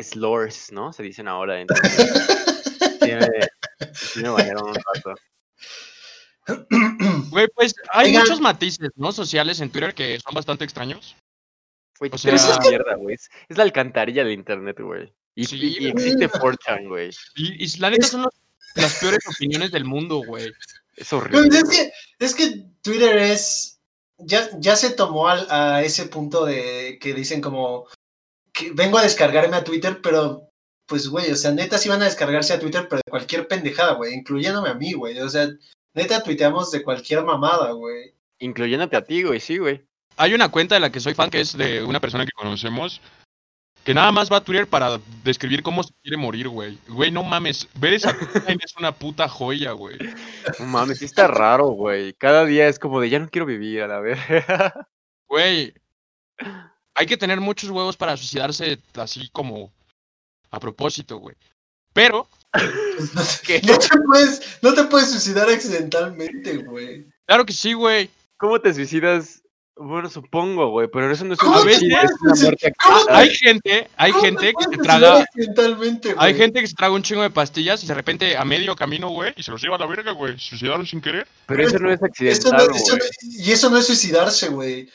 slurs, ¿no? Se dicen ahora. Entonces, sí me, sí me bañaron un rato. Güey, pues hay Oigan. muchos matices, ¿no? Sociales en Twitter que son bastante extraños. Güey, O es sea- una mierda, güey. Es, es la alcantarilla del internet, güey. Y, Sí, y- y güey. existe 4chan, güey. Y, y la neta Es- son los- las peores opiniones del mundo, güey. Es horrible. Pues es que, es que Twitter es. Ya, ya se tomó al- a ese punto de que dicen como. Que vengo a descargarme a Twitter, pero. Pues, güey, o sea, neta sí van a descargarse a Twitter, pero de cualquier pendejada, güey, incluyéndome a mí, güey. O sea, neta tuiteamos de cualquier mamada, güey. Incluyéndote a ti, güey, sí, güey. Hay una cuenta de la que soy fan que es de una persona que conocemos que nada más va a Twitter para describir cómo se quiere morir, güey. Güey, no mames. Ver esa timeline [LAUGHS] es una puta joya, güey. No mames, sí está raro, güey. Cada día es como de ya no quiero vivir, a la vez. [LAUGHS] Güey. Hay que tener muchos huevos para suicidarse así como a propósito, güey. Pero, [LAUGHS] ¿Qué? No te puedes, no te puedes suicidar accidentalmente, güey. claro que sí, güey. ¿Cómo te suicidas? Bueno, supongo, güey, pero eso no es ¿Cómo un te suicidio, puedes es una accidental. Hay gente, hay ¿Cómo te gente que se traga, accidentalmente, güey? hay gente que se traga un chingo de pastillas y de repente a medio camino, güey, y se los lleva a la verga, güey. Suicidaron sin querer. Pero eso no es Eso no- accidental, eso güey. no- y eso no es suicidarse, güey.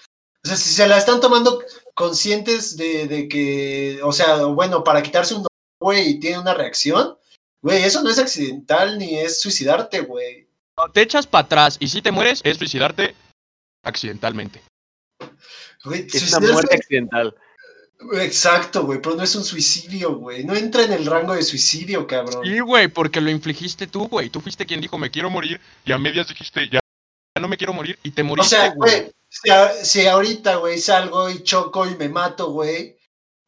O sea, si se la están tomando conscientes de, de que, o sea, bueno, para quitarse un güey y tiene una reacción, güey, eso no es accidental ni es suicidarte, güey. Cuando te echas para atrás y si te mueres, es suicidarte accidentalmente. Güey, Es una muerte accidental. Exacto, güey, pero no es un suicidio, güey. No entra en el rango de suicidio, cabrón. Sí, güey, porque lo infligiste tú, güey. Tú fuiste quien dijo, me quiero morir, y a medias dijiste, ya, ya no me quiero morir, y te o moriste, sea, güey. si, ahorita, güey, salgo y choco y me mato, güey,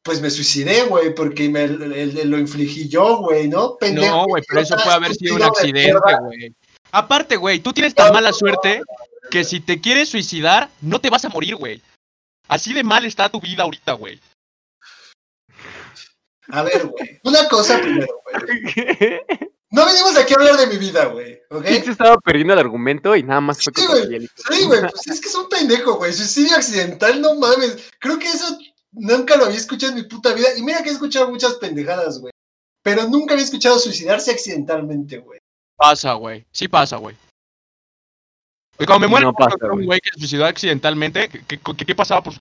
pues me suicidé, güey, porque me, el- el- lo infligí yo, güey, ¿no? Pendejo, No, güey, pero eso puede haber sido un accidente, güey. Aparte, güey, tú tienes tan mala suerte que si te quieres suicidar, no te vas a morir, güey. Así de mal está tu vida ahorita, güey. A ver, güey. Una cosa primero, güey. No venimos aquí a hablar de mi vida, güey. ¿Ok? Kix estaba perdiendo el argumento y nada más fue Sí, güey. Sí, güey. Pues es que es un pendejo, güey. Suicidio accidental, no mames. Creo que eso nunca lo había escuchado en mi puta vida. Y mira que he escuchado muchas pendejadas, güey. Pero nunca había escuchado suicidarse accidentalmente, güey. Pasa, güey. Sí pasa, güey. Y cuando me muera No pasa, un güey. que se suicidó accidentalmente, ¿qué, qué, qué- qué pasaba por su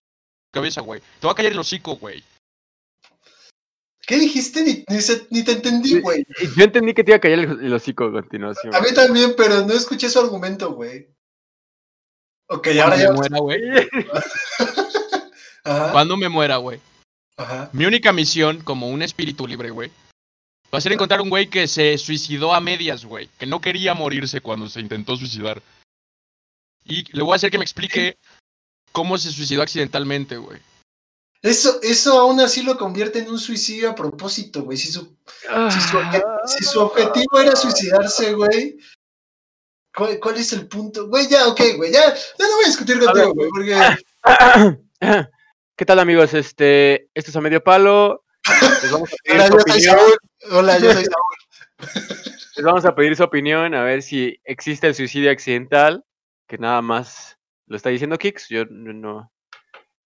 cabeza, güey? Te va a caer el hocico, güey. ¿Qué dijiste? Ni, ni, se- ni te entendí, güey. Yo entendí que te iba a caer el, el hocico a continuación. A mí también, pero no escuché su argumento, güey. Ok, ahora Cuando ya. me muera, güey. [LAUGHS] Ajá, Cuando me muera, güey. ajá. Mi única misión como un espíritu libre, güey, va a ser encontrar un güey que se suicidó a medias, güey, que no quería morirse cuando se intentó suicidar. Y le voy a hacer que me explique cómo se suicidó accidentalmente, güey. Eso, eso aún así lo convierte en un suicidio a propósito, güey. Si su, si su, obje- si su objetivo era suicidarse, güey. ¿Cuál, cuál es el punto? Güey, ya, ok, güey, ya, ya no voy a discutir contigo, güey, porque [COUGHS] ¿Qué tal amigos? Este, esto es a medio palo. Les vamos a pedir Hola, su yo soy opinión. Saúl. Hola, yo soy [LAUGHS] Saúl. Les vamos a pedir su opinión a ver si existe el suicidio accidental, que nada más lo está diciendo Kix. Yo no,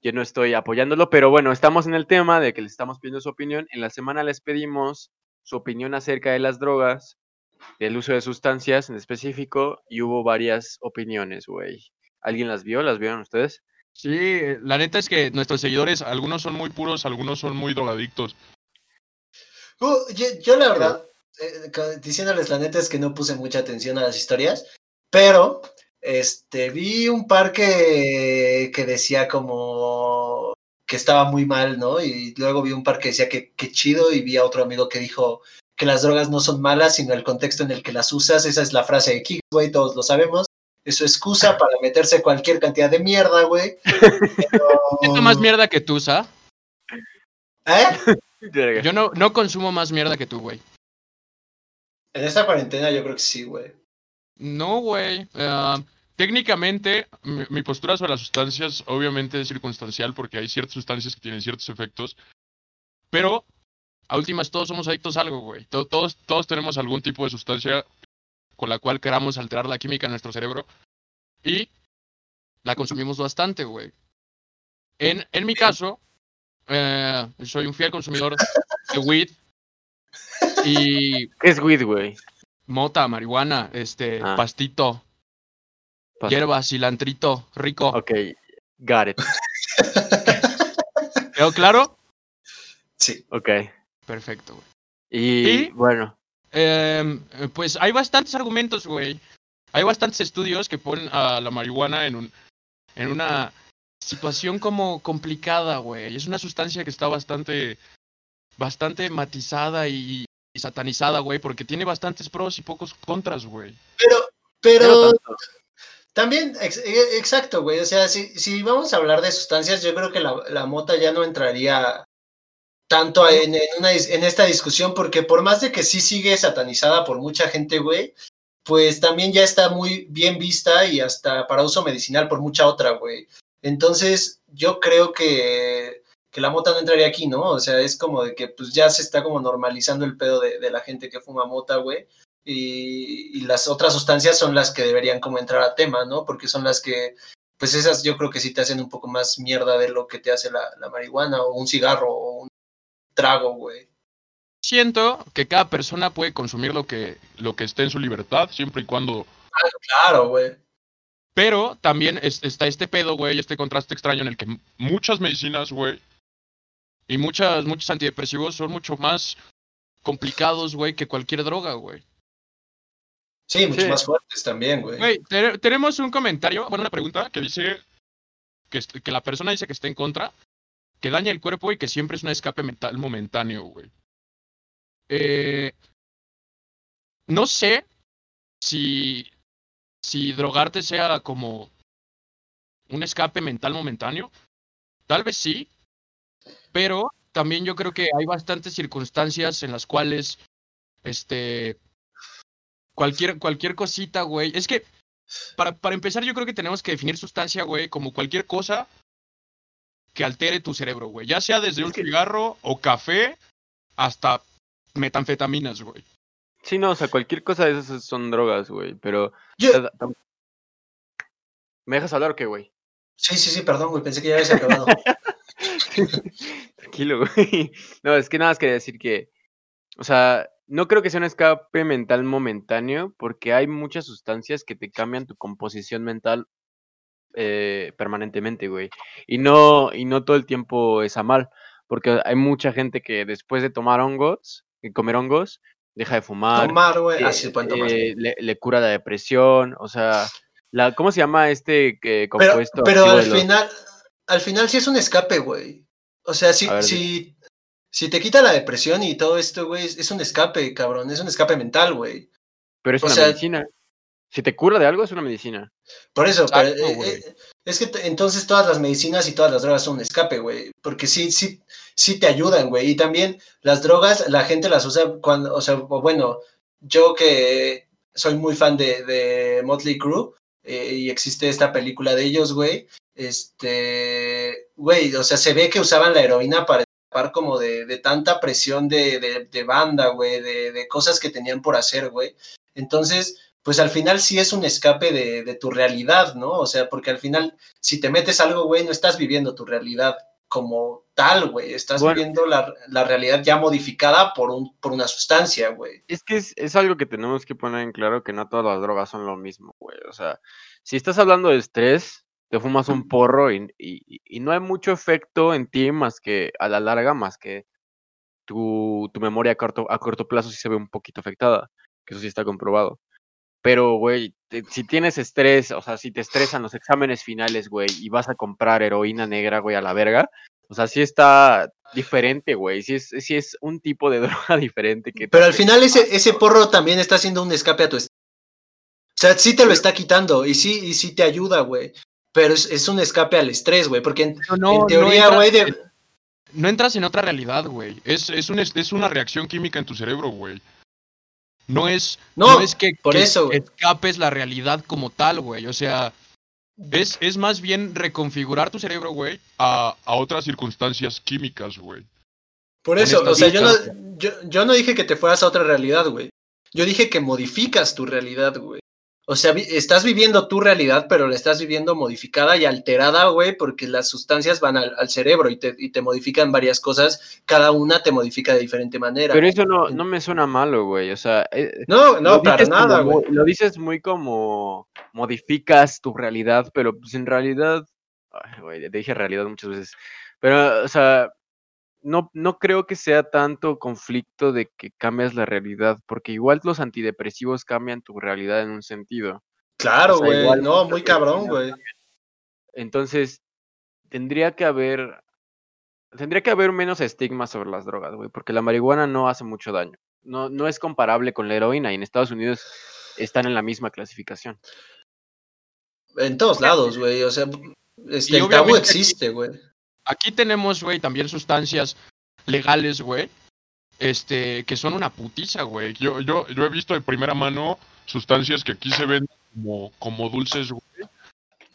yo no estoy apoyándolo, pero bueno, estamos en el tema de que les estamos pidiendo su opinión. En la semana les pedimos su opinión acerca de las drogas, del uso de sustancias en específico, y hubo varias opiniones, güey. ¿Alguien las vio? ¿Las vieron ustedes? Sí, eh, la neta es que nuestros seguidores, algunos son muy puros, algunos son muy drogadictos. Uh, yo, yo la verdad, eh, diciéndoles la neta es que no puse mucha atención a las historias, pero este vi un par que, que decía como que estaba muy mal, ¿no? Y luego vi un par que decía que, que chido y vi a otro amigo que dijo que las drogas no son malas, sino el contexto en el que las usas. Esa es la frase de Kicks, güey, todos lo sabemos. Es su excusa [LAUGHS] para meterse cualquier cantidad de mierda, güey. [LAUGHS] Pero- Siento más mierda que tú, ¿sa? ¿Eh? Yo no, no consumo más mierda que tú, güey. En esta cuarentena yo creo que sí, güey. No, güey. Ah, técnicamente, mi, postura sobre las sustancias obviamente es circunstancial porque hay ciertas sustancias que tienen ciertos efectos. Pero, a últimas, todos somos adictos a algo, güey. To- Todos, todos tenemos algún tipo de sustancia con la cual queramos alterar la química en nuestro cerebro. Y la consumimos bastante, güey. En, en mi caso, eh, soy un fiel consumidor de weed. Y ¿Qué es weed, güey? Mota, marihuana, este, Ah. pastito, Pas- hierba, cilantrito, rico. Ok, got it. ¿Quedó claro? Sí. Ok. Perfecto, güey. Y, ¿Y? bueno, Em, eh, pues hay bastantes argumentos, güey. Hay bastantes estudios que ponen a la marihuana en un en una situación como complicada, güey. Es una sustancia que está bastante bastante matizada y, y satanizada, güey, porque tiene bastantes pros y pocos contras, güey. Pero, pero también, ex- e- exacto, güey. O sea, si, si vamos a hablar de sustancias, yo creo que la, la mota ya no entraría tanto en, en una dis- en esta discusión, porque por más de que sí sigue satanizada por mucha gente, güey, pues también ya está muy bien vista y hasta para uso medicinal por mucha otra, güey. Entonces, yo creo que, que la mota no entraría aquí, ¿no? O sea, es como de que pues ya se está como normalizando el pedo de, de la gente que fuma mota, güey. Y, y las otras sustancias son las que deberían como entrar a tema, ¿no? Porque son las que, pues esas yo creo que sí te hacen un poco más mierda de lo que te hace la, la marihuana o un cigarro o un trago, güey. Siento que cada persona puede consumir lo que lo que esté en su libertad, siempre y cuando Claro, güey. Pero también es- está este pedo, güey, este contraste extraño en el que muchas medicinas, güey, y muchas, muchos antidepresivos son mucho más complicados, güey, que cualquier droga, güey. Sí, mucho Sí. más fuertes también, güey. Güey, te- tenemos un comentario, bueno, una pregunta que dice que, que la persona dice que está en contra, que daña el cuerpo y que siempre es un escape mental momentáneo, güey. Eh, no sé si, si drogarte sea como un escape mental momentáneo. Tal vez sí, pero también yo creo que hay bastantes circunstancias en las cuales, este, cualquier, cualquier cosita, güey. Es que, para, para empezar, yo creo que tenemos que definir sustancia, güey, como cualquier cosa que altere tu cerebro, güey. Ya sea desde Es un que- cigarro o café hasta metanfetaminas, güey. sí, no, o sea, cualquier cosa de esas son drogas, güey, pero... Yo- ¿Me dejas hablar o qué, güey? Sí, sí, sí, perdón, güey, pensé que ya habías acabado. [LAUGHS] [LAUGHS] Tranquilo, güey. No, es que nada más quería decir que, o sea, no creo que sea un escape mental momentáneo, porque hay muchas sustancias que te cambian tu composición mental eh, permanentemente, güey. Y no, y no todo el tiempo es a mal, porque hay mucha gente que después de tomar hongos, de comer hongos, deja de fumar, Tomar, güey. eh, Así se pueden tomar. eh, le, le cura la depresión, o sea, la, ¿cómo se llama este Pero, compuesto? pero al los- final, al final sí es un escape, güey. O sea, si, ver, si, si te quita la depresión y todo esto, güey, es, un escape, cabrón. Es un escape mental, güey. Pero es o una sea- medicina. Si te cura de algo, es una medicina. Por eso, pero, eh, eh, es que entonces todas las medicinas y todas las drogas son un escape, güey. Porque sí, sí, sí te ayudan, güey. Y también las drogas, la gente las usa cuando, o sea, bueno, yo que soy muy fan de, de Motley Crue eh, y existe esta película de ellos, güey. Este, güey, o sea, se ve que usaban la heroína para escapar como de, de tanta presión de, de, de banda, güey, de, de cosas que tenían por hacer, güey. Entonces, pues al final sí es un escape de, de tu realidad, ¿no? O sea, porque al final, si te metes algo, güey, no estás viviendo tu realidad como tal, güey. Estás Bueno. viviendo la, la realidad ya modificada por, un, por una sustancia, güey. Es que es, es algo que tenemos que poner en claro que no todas las drogas son lo mismo, güey. O sea, si estás hablando de estrés, te fumas un porro y, y- y no hay mucho efecto en ti más que a la larga, más que tu, tu memoria a corto, a corto plazo sí se ve un poquito afectada, que eso sí está comprobado. Pero, güey, si tienes estrés, o sea, si te estresan los exámenes finales, güey, y vas a comprar heroína negra, güey, a la verga, o sea, sí está diferente, güey. Sí es, sí es un tipo de [LAUGHS] droga diferente que... Pero al final ese, ese porro también está haciendo un escape a tu estrés. O sea, sí te lo está quitando y sí, y sí te ayuda, güey. Pero es, es un escape al estrés, güey. Porque en, no, en no teoría, güey, de... en- no entras en otra realidad, güey. Es, es, un, es una reacción química en tu cerebro, güey. No es, No, no, es que, por que eso, escapes la realidad como tal, güey. O sea, es, es más bien reconfigurar tu cerebro, güey, a, a otras circunstancias químicas, güey. Por eso, o sea, yo no, yo, yo no dije que te fueras a otra realidad, güey. Yo dije que modificas tu realidad, güey. O sea, vi- estás viviendo tu realidad, pero la estás viviendo modificada y alterada, güey, porque las sustancias van al, al cerebro y te, y te modifican varias cosas. Cada una te modifica de diferente manera. Pero eso no, no me suena malo, güey. O sea, eh, No, no, para nada, güey. Lo dices muy como modificas tu realidad, pero pues en realidad, ay, güey, dije realidad muchas veces. Pero, o sea, no, no creo que sea tanto conflicto de que cambias la realidad, porque igual los antidepresivos cambian tu realidad en un sentido. Claro, o sea, güey. No, muy cabrón, güey. Entonces, tendría que haber, tendría que haber menos estigma sobre las drogas, güey, porque la marihuana no hace mucho daño. No, no es comparable con la heroína y en Estados Unidos están en la misma clasificación. En todos lados, güey. O sea, este, el tabú existe, güey. Aquí tenemos, güey, también sustancias legales, güey. Este, que son una putiza, güey. Yo, yo, yo he visto de primera mano sustancias que aquí se ven como, como dulces, güey.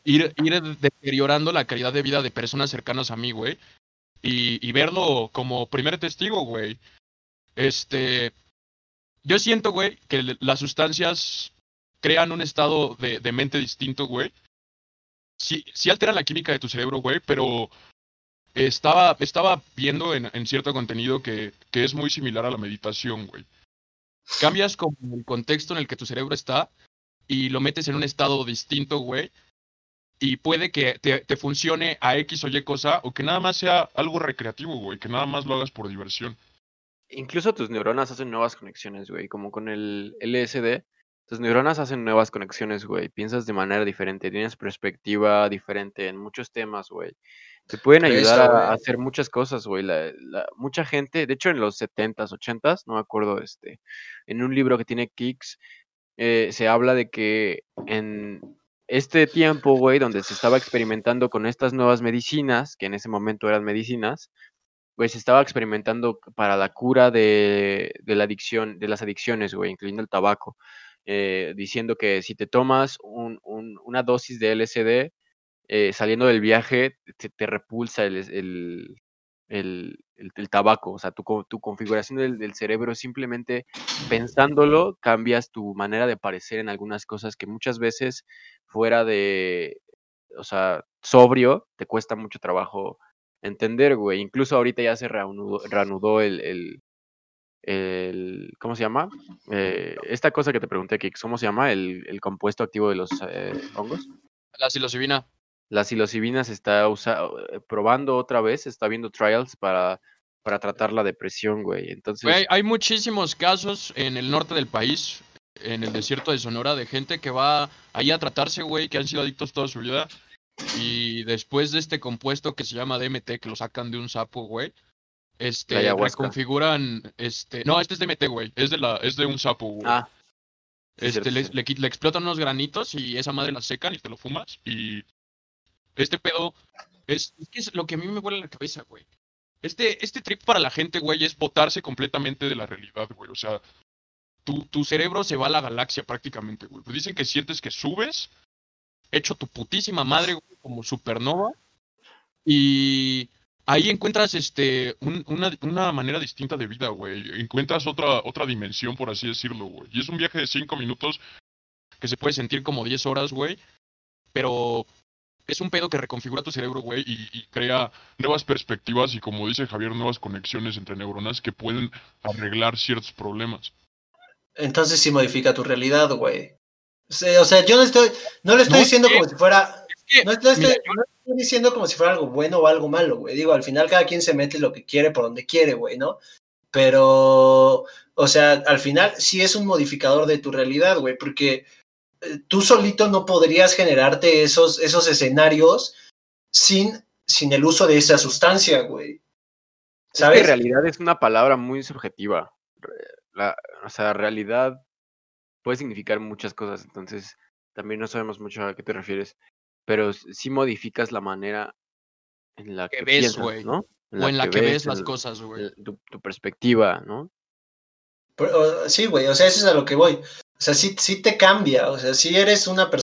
Ir, ir deteriorando la calidad de vida de personas cercanas a mí, güey. Y, verlo como primer testigo, güey. Este. Yo siento, güey, que las sustancias crean un estado de, de mente distinto, güey. Sí, sí altera la química de tu cerebro, güey, pero estaba, estaba viendo en, cierto contenido que, que es muy similar a la meditación, güey. Cambias como el contexto en el que tu cerebro está y lo metes en un estado distinto, güey. Y puede que te, te funcione a X o Y cosa o que nada más sea algo recreativo, güey. Que nada más lo hagas por diversión. Incluso tus neuronas hacen nuevas conexiones, güey, como con el LSD. Tus neuronas hacen nuevas conexiones, güey. Piensas de manera diferente, tienes perspectiva diferente en muchos temas, güey. Te pueden ayudar Eso, a, güey. a hacer muchas cosas, güey. La, la- mucha gente, de hecho en los 70s, 80s, no me acuerdo, este, en un libro que tiene Kicks, eh, se habla de que en este tiempo, güey, donde se estaba experimentando con estas nuevas medicinas, que en ese momento eran medicinas, pues se estaba experimentando para la cura de, de la adicción, de las adicciones, güey, incluyendo el tabaco, eh, diciendo que si te tomas un- un- una dosis de LSD, eh, saliendo del viaje, te, repulsa el, el, el- tabaco, o sea, tu, tu configuración del, cerebro, simplemente pensándolo, cambias tu manera de parecer en algunas cosas que muchas veces fuera de, o sea, sobrio, te cuesta mucho trabajo entender, güey. Incluso ahorita ya se reanudó, reanudó el, el, ¿cómo se llama? Eh, esta cosa que te pregunté, Kix, ¿cómo se llama? El, el compuesto activo de los eh, hongos. La psilocibina. La psilocibina se está usa- eh, probando otra vez, está viendo trials para, para tratar la depresión, güey. Entonces, Güey, hay muchísimos casos en el norte del país, en el desierto de Sonora, de gente que va ahí a tratarse, güey, que han sido adictos toda su vida. Y después de este compuesto que se llama DMT, que lo sacan de un sapo, güey, este, reconfiguran, este, no, este es DMT, güey, es de la, es de un sapo, güey. ah, sí, este, cierto, le, sí. le quit- le explotan unos granitos y esa madre la secan y te lo fumas. Y este pedo es, es que es lo que a mí me vuela la cabeza, güey. Este, este trip para la gente, güey, es botarse completamente de la realidad, güey. O sea, tu, tu cerebro se va a la galaxia prácticamente, güey. Pues dicen que sientes que subes, hecho tu putísima madre, güey, como supernova. Y ahí encuentras este un- una, una manera distinta de vida, güey. Encuentras otra, otra dimensión, por así decirlo, güey. Y es un viaje de cinco minutos que se puede sentir como 10 horas, güey, pero es un pedo que reconfigura tu cerebro, güey, y, y crea nuevas perspectivas y, como dice Javier, nuevas conexiones entre neuronas que pueden arreglar ciertos problemas. Entonces sí modifica tu realidad, güey. O sea, o sea, yo no estoy, no lo estoy No, diciendo como si fuera, Es que, no, estoy, mira, no estoy diciendo como si fuera algo bueno o algo malo, güey. Digo, al final cada quien se mete lo que quiere por donde quiere, güey, ¿no? Pero, o sea, al final sí es un modificador de tu realidad, güey, porque tú solito no podrías generarte esos, esos escenarios sin, sin el uso de esa sustancia, güey. Es que ¿Sabes? realidad es una palabra muy subjetiva. La, o sea, realidad puede significar muchas cosas, entonces también no sabemos mucho a qué te refieres, pero sí modificas la manera en la Que que, ves, piensas, güey, ¿no? o en la que ves las cosas, güey. tu, tu perspectiva, ¿no? Sí, güey, o sea, eso es a lo que voy. O sea, sí, sí te cambia, o sea, si eres una persona,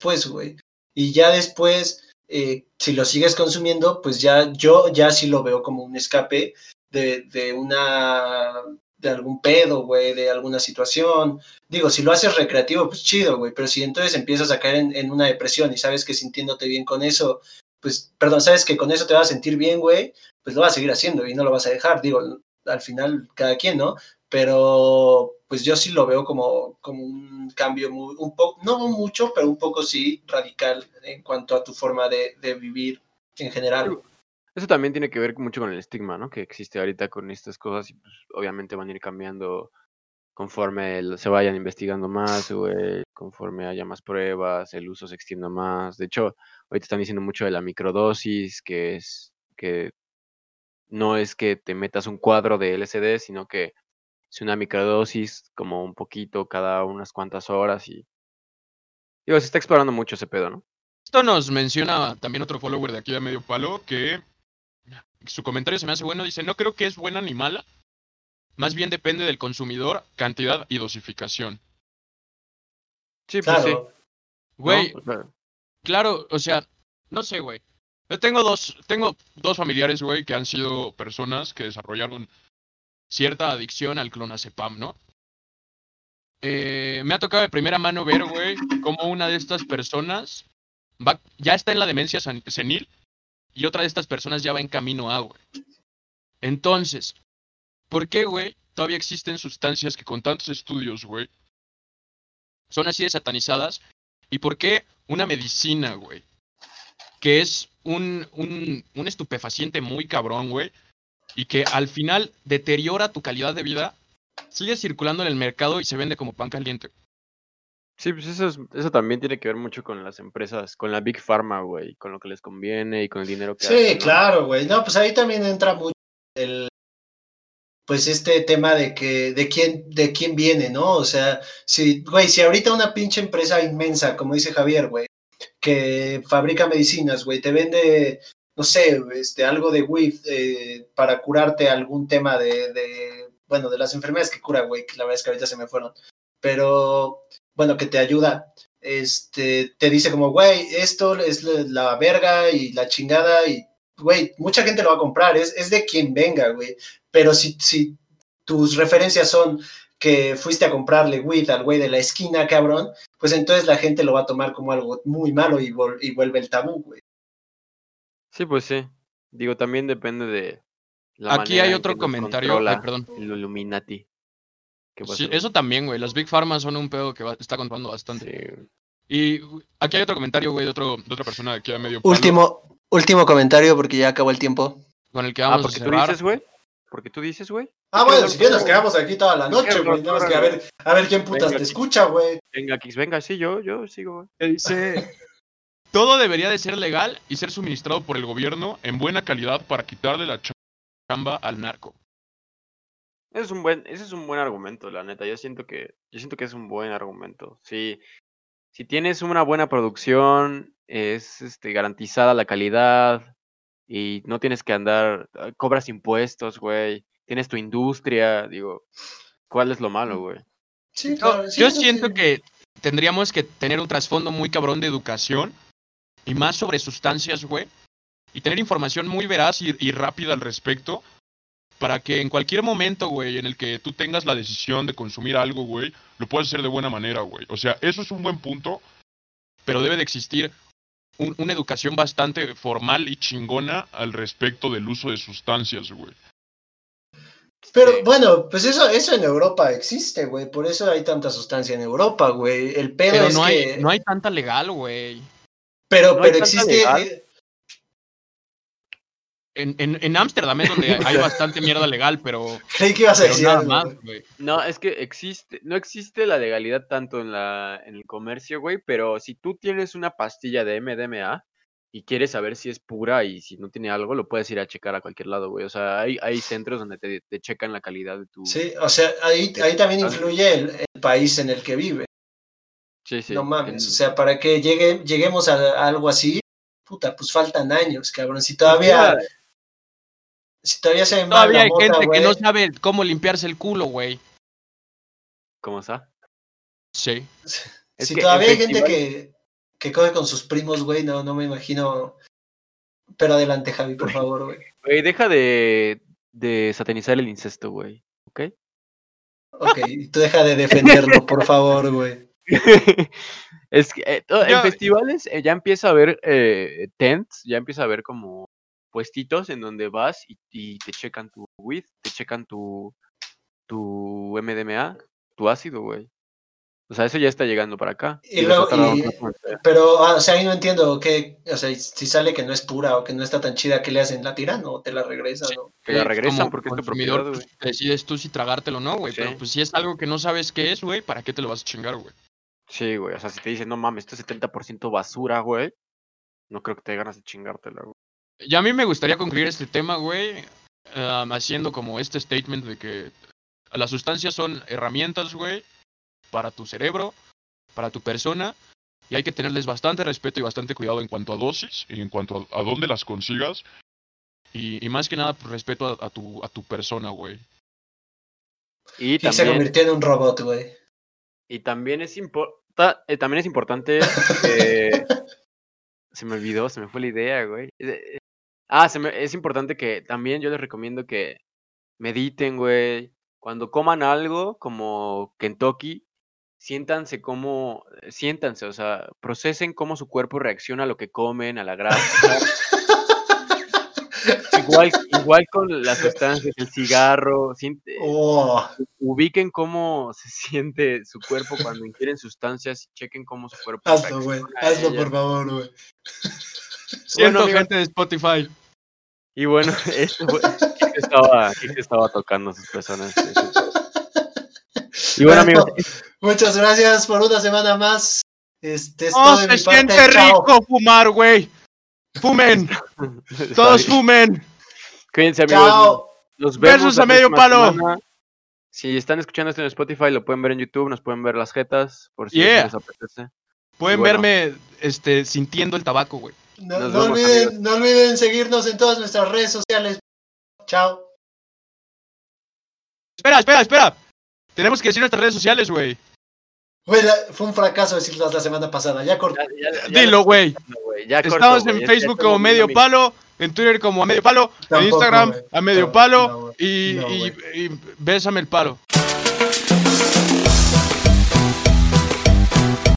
pues, güey. Y ya después, eh, si lo sigues consumiendo, pues ya yo ya sí lo veo como un escape de, de una, de algún pedo, güey, de alguna situación. Digo, si lo haces recreativo, pues chido, güey, pero si entonces empiezas a caer en, en una depresión y sabes que sintiéndote bien con eso, pues, perdón, sabes que con eso te vas a sentir bien, güey, pues lo vas a seguir haciendo y no lo vas a dejar. Digo, al final, cada quien, ¿no? Pero pues yo sí lo veo como, como un cambio muy, un poco, no mucho, pero un poco sí radical en cuanto a tu forma de, de vivir en general. Eso también tiene que ver mucho con el estigma, ¿no? Que existe ahorita con estas cosas y pues obviamente van a ir cambiando conforme se vayan investigando más, güey, conforme haya más pruebas, el uso se extienda más. De hecho, ahorita están diciendo mucho de la microdosis, que es que no es que te metas un cuadro de LSD, sino que es una microdosis como un poquito cada unas cuantas horas y digo, se está explorando mucho ese pedo, ¿no? Esto nos menciona también otro follower de aquí de Medio Palo que su comentario se me hace bueno. Dice, no creo que es buena ni mala. Más bien depende del consumidor, cantidad y dosificación. Sí, pues sí. Claro, ¿no? Güey, O sea, claro, o sea, no sé, güey. Yo tengo dos, tengo dos familiares, güey, que han sido personas que desarrollaron cierta adicción al clonazepam, ¿no? Eh, me ha tocado de primera mano ver, güey, cómo una de estas personas ya está en la demencia senil y otra de estas personas ya va en camino a, güey. Entonces, ¿por qué, güey, todavía existen sustancias que con tantos estudios, güey, son así de satanizadas? ¿Y por qué una medicina, güey, que es un, un, un estupefaciente muy cabrón, güey, y que al final deteriora tu calidad de vida, sigue circulando en el mercado y se vende como pan caliente? Sí, pues eso, es- eso también tiene que ver mucho con las empresas, con la Big Pharma, güey, con lo que les conviene y con el dinero que sí, hacen, ¿no? claro, güey. No, pues ahí también entra mucho el, pues este tema de que, de quién, de quién viene, ¿no? O sea, si, güey, si ahorita una pinche empresa inmensa, como dice Javier, güey, que fabrica medicinas, güey, te vende, no sé, este, algo de weed eh, para curarte algún tema de, de, bueno, de las enfermedades que cura, güey, que la verdad es que ahorita se me fueron, pero, bueno, que te ayuda, este, te dice como, güey, esto es la, verga y la chingada y, güey, mucha gente lo va a comprar, es, es de quien venga, güey, pero si, si tus referencias son que fuiste a comprarle weed al güey de la esquina, cabrón, pues entonces la gente lo va a tomar como algo muy malo y, y vuelve el tabú, güey. Sí, pues sí. Digo, también depende de la Aquí hay otro comentario, ay, perdón. El Illuminati. ¿Qué Sí, eso también, güey. Las Big Pharma son un pedo que va- está contando bastante. Sí. Y aquí hay otro comentario, güey, de, otro, de otra persona aquí a medio palo, Último, último comentario porque ya acabó el tiempo. con el que Ah, vamos a porque tú cerrar. dices, güey. Porque tú dices, güey. Ah, bueno, si quieres nos quedamos aquí toda la noche, güey. nada más que a ver, a ver quién putas Venga, te escucha, güey. Venga, Kix, venga, sí, yo, yo sigo, güey. dice, [LAUGHS] todo debería de ser legal y ser suministrado por el gobierno en buena calidad para quitarle la chamba al narco. Ese es un buen, ese es un buen argumento, la neta. Yo siento que, yo siento que es un buen argumento. Si, si tienes una buena producción, es este, garantizada la calidad y no tienes que andar, ah, cobras impuestos, güey. Tienes tu industria, digo, ¿cuál es lo malo, güey? Sí, Yo, sí, siento sí. que tendríamos que tener un trasfondo muy cabrón de educación y más sobre sustancias, güey. Y tener información muy veraz y, y rápida al respecto para que en cualquier momento, güey, en el que tú tengas la decisión de consumir algo, güey, lo puedas hacer de buena manera, güey. O sea, eso es un buen punto, pero debe de existir un- una educación bastante formal y chingona al respecto del uso de sustancias, güey. Pero Sí. bueno, pues eso, eso en Europa existe, güey. Por eso hay tanta sustancia en Europa, güey. El pedo Pero es no que. hay, no hay tanta legal, güey. Pero no pero existe. legal. eh, En en- en Ámsterdam es donde [LAUGHS] hay bastante mierda legal, pero, creí que ibas a decir nada algo, más, güey. No, es que existe, no existe la legalidad tanto en la, en el comercio, güey, pero si tú tienes una pastilla de MDMA y quieres saber si es pura y si no tiene algo, lo puedes ir a checar a cualquier lado, güey. O sea, hay, hay centros donde te, te checan la calidad de tu. Sí, o sea, ahí, ahí también influye el, el país en el que vive. Sí, sí, no mames. O sea, para que llegue, lleguemos a, a algo así, puta, pues faltan años, cabrón. Si todavía. Si todavía se Todavía la hay mota, gente que no sabe cómo limpiarse el culo, güey. ¿Cómo está? Sí. Es Si que todavía hay gente que, que coge con sus primos, güey, no, no me imagino. Pero adelante, Javi, por favor, güey. Güey, deja de, de satanizar el incesto, güey. ¿Ok? Ok, tú deja de defenderlo, por favor, güey. [LAUGHS] es que eh, en festivales eh, ya empieza a haber eh, tents, ya empieza a haber como puestitos en donde vas y, y te checan tu weed, te checan tu, tu MDMA, tu ácido, güey. O sea, eso ya está llegando para acá. Y luego- y-. Pero, ah, o sea, ahí no entiendo qué, o sea, si sale que no es pura o que no está tan chida, ¿qué le hacen? ¿La tiran o te la regresan? o? Te la regresan como porque es tu consumidor, propiedad, pues, decides tú si tragártelo o no, güey. Sí. Pero pues si es algo que no sabes qué es, güey, ¿para qué te lo vas a chingar, güey? Sí, güey. O sea, si te dicen, no mames, esto es 70% basura, güey. No creo que te dé ganas de chingártela, güey. Y a mí me gustaría concluir este tema, güey, am, haciendo como este statement de que las sustancias son herramientas, güey, para tu cerebro, para tu persona, y hay que tenerles bastante respeto y bastante cuidado en cuanto a dosis y en cuanto a, a dónde las consigas. Y, y más que nada, pues, respeto a, a tu, a tu persona, güey. Y Y se convirtió en un robot, güey. Y también es importa, eh, también es importante que [LAUGHS] se me olvidó, se me fue la idea, güey. Eh, eh, Ah, se me- es importante que también yo les recomiendo que mediten, güey. Cuando coman algo como Kentucky, siéntanse como, eh, siéntanse, o sea, procesen cómo su cuerpo reacciona a lo que comen, a la grasa. [LAUGHS] igual, igual con las sustancias, el cigarro, siente- Oh, ubiquen cómo se [LAUGHS] siente su cuerpo cuando ingieren sustancias y chequen cómo su cuerpo hazlo, güey. Hazlo, por favor, güey. Siento amigos. gente de Spotify. Y bueno, [LAUGHS] esto fue- Kike estaba, Kike estaba tocando a sus personas. Y bueno, amigos, Muchas gracias por una semana más. Este es ¡Oh, todo se mi parte. siente Chao. rico fumar, güey! ¡Fumen! [LAUGHS] ¡Todos fumen! Cuídense, amigos. Chao. Nos vemos la a medio palo. semana. Si están escuchando esto en Spotify, lo pueden ver en YouTube, nos pueden ver las jetas, por si Yeah. les apetece. Pueden bueno. verme este, sintiendo el tabaco, güey. No, olviden, no olviden seguirnos en todas nuestras redes sociales. Chao. Espera, espera, espera. Tenemos que decir nuestras redes sociales, güey. Güey, fue un fracaso decirlas la semana pasada. Ya corté. Ya- ya- ya Dilo, lo- güey. Estamos en Facebook como medio palo, en Twitter como a medio palo, en Instagram a medio No, palo no, güey. y, No, y- güey. y bésame el palo.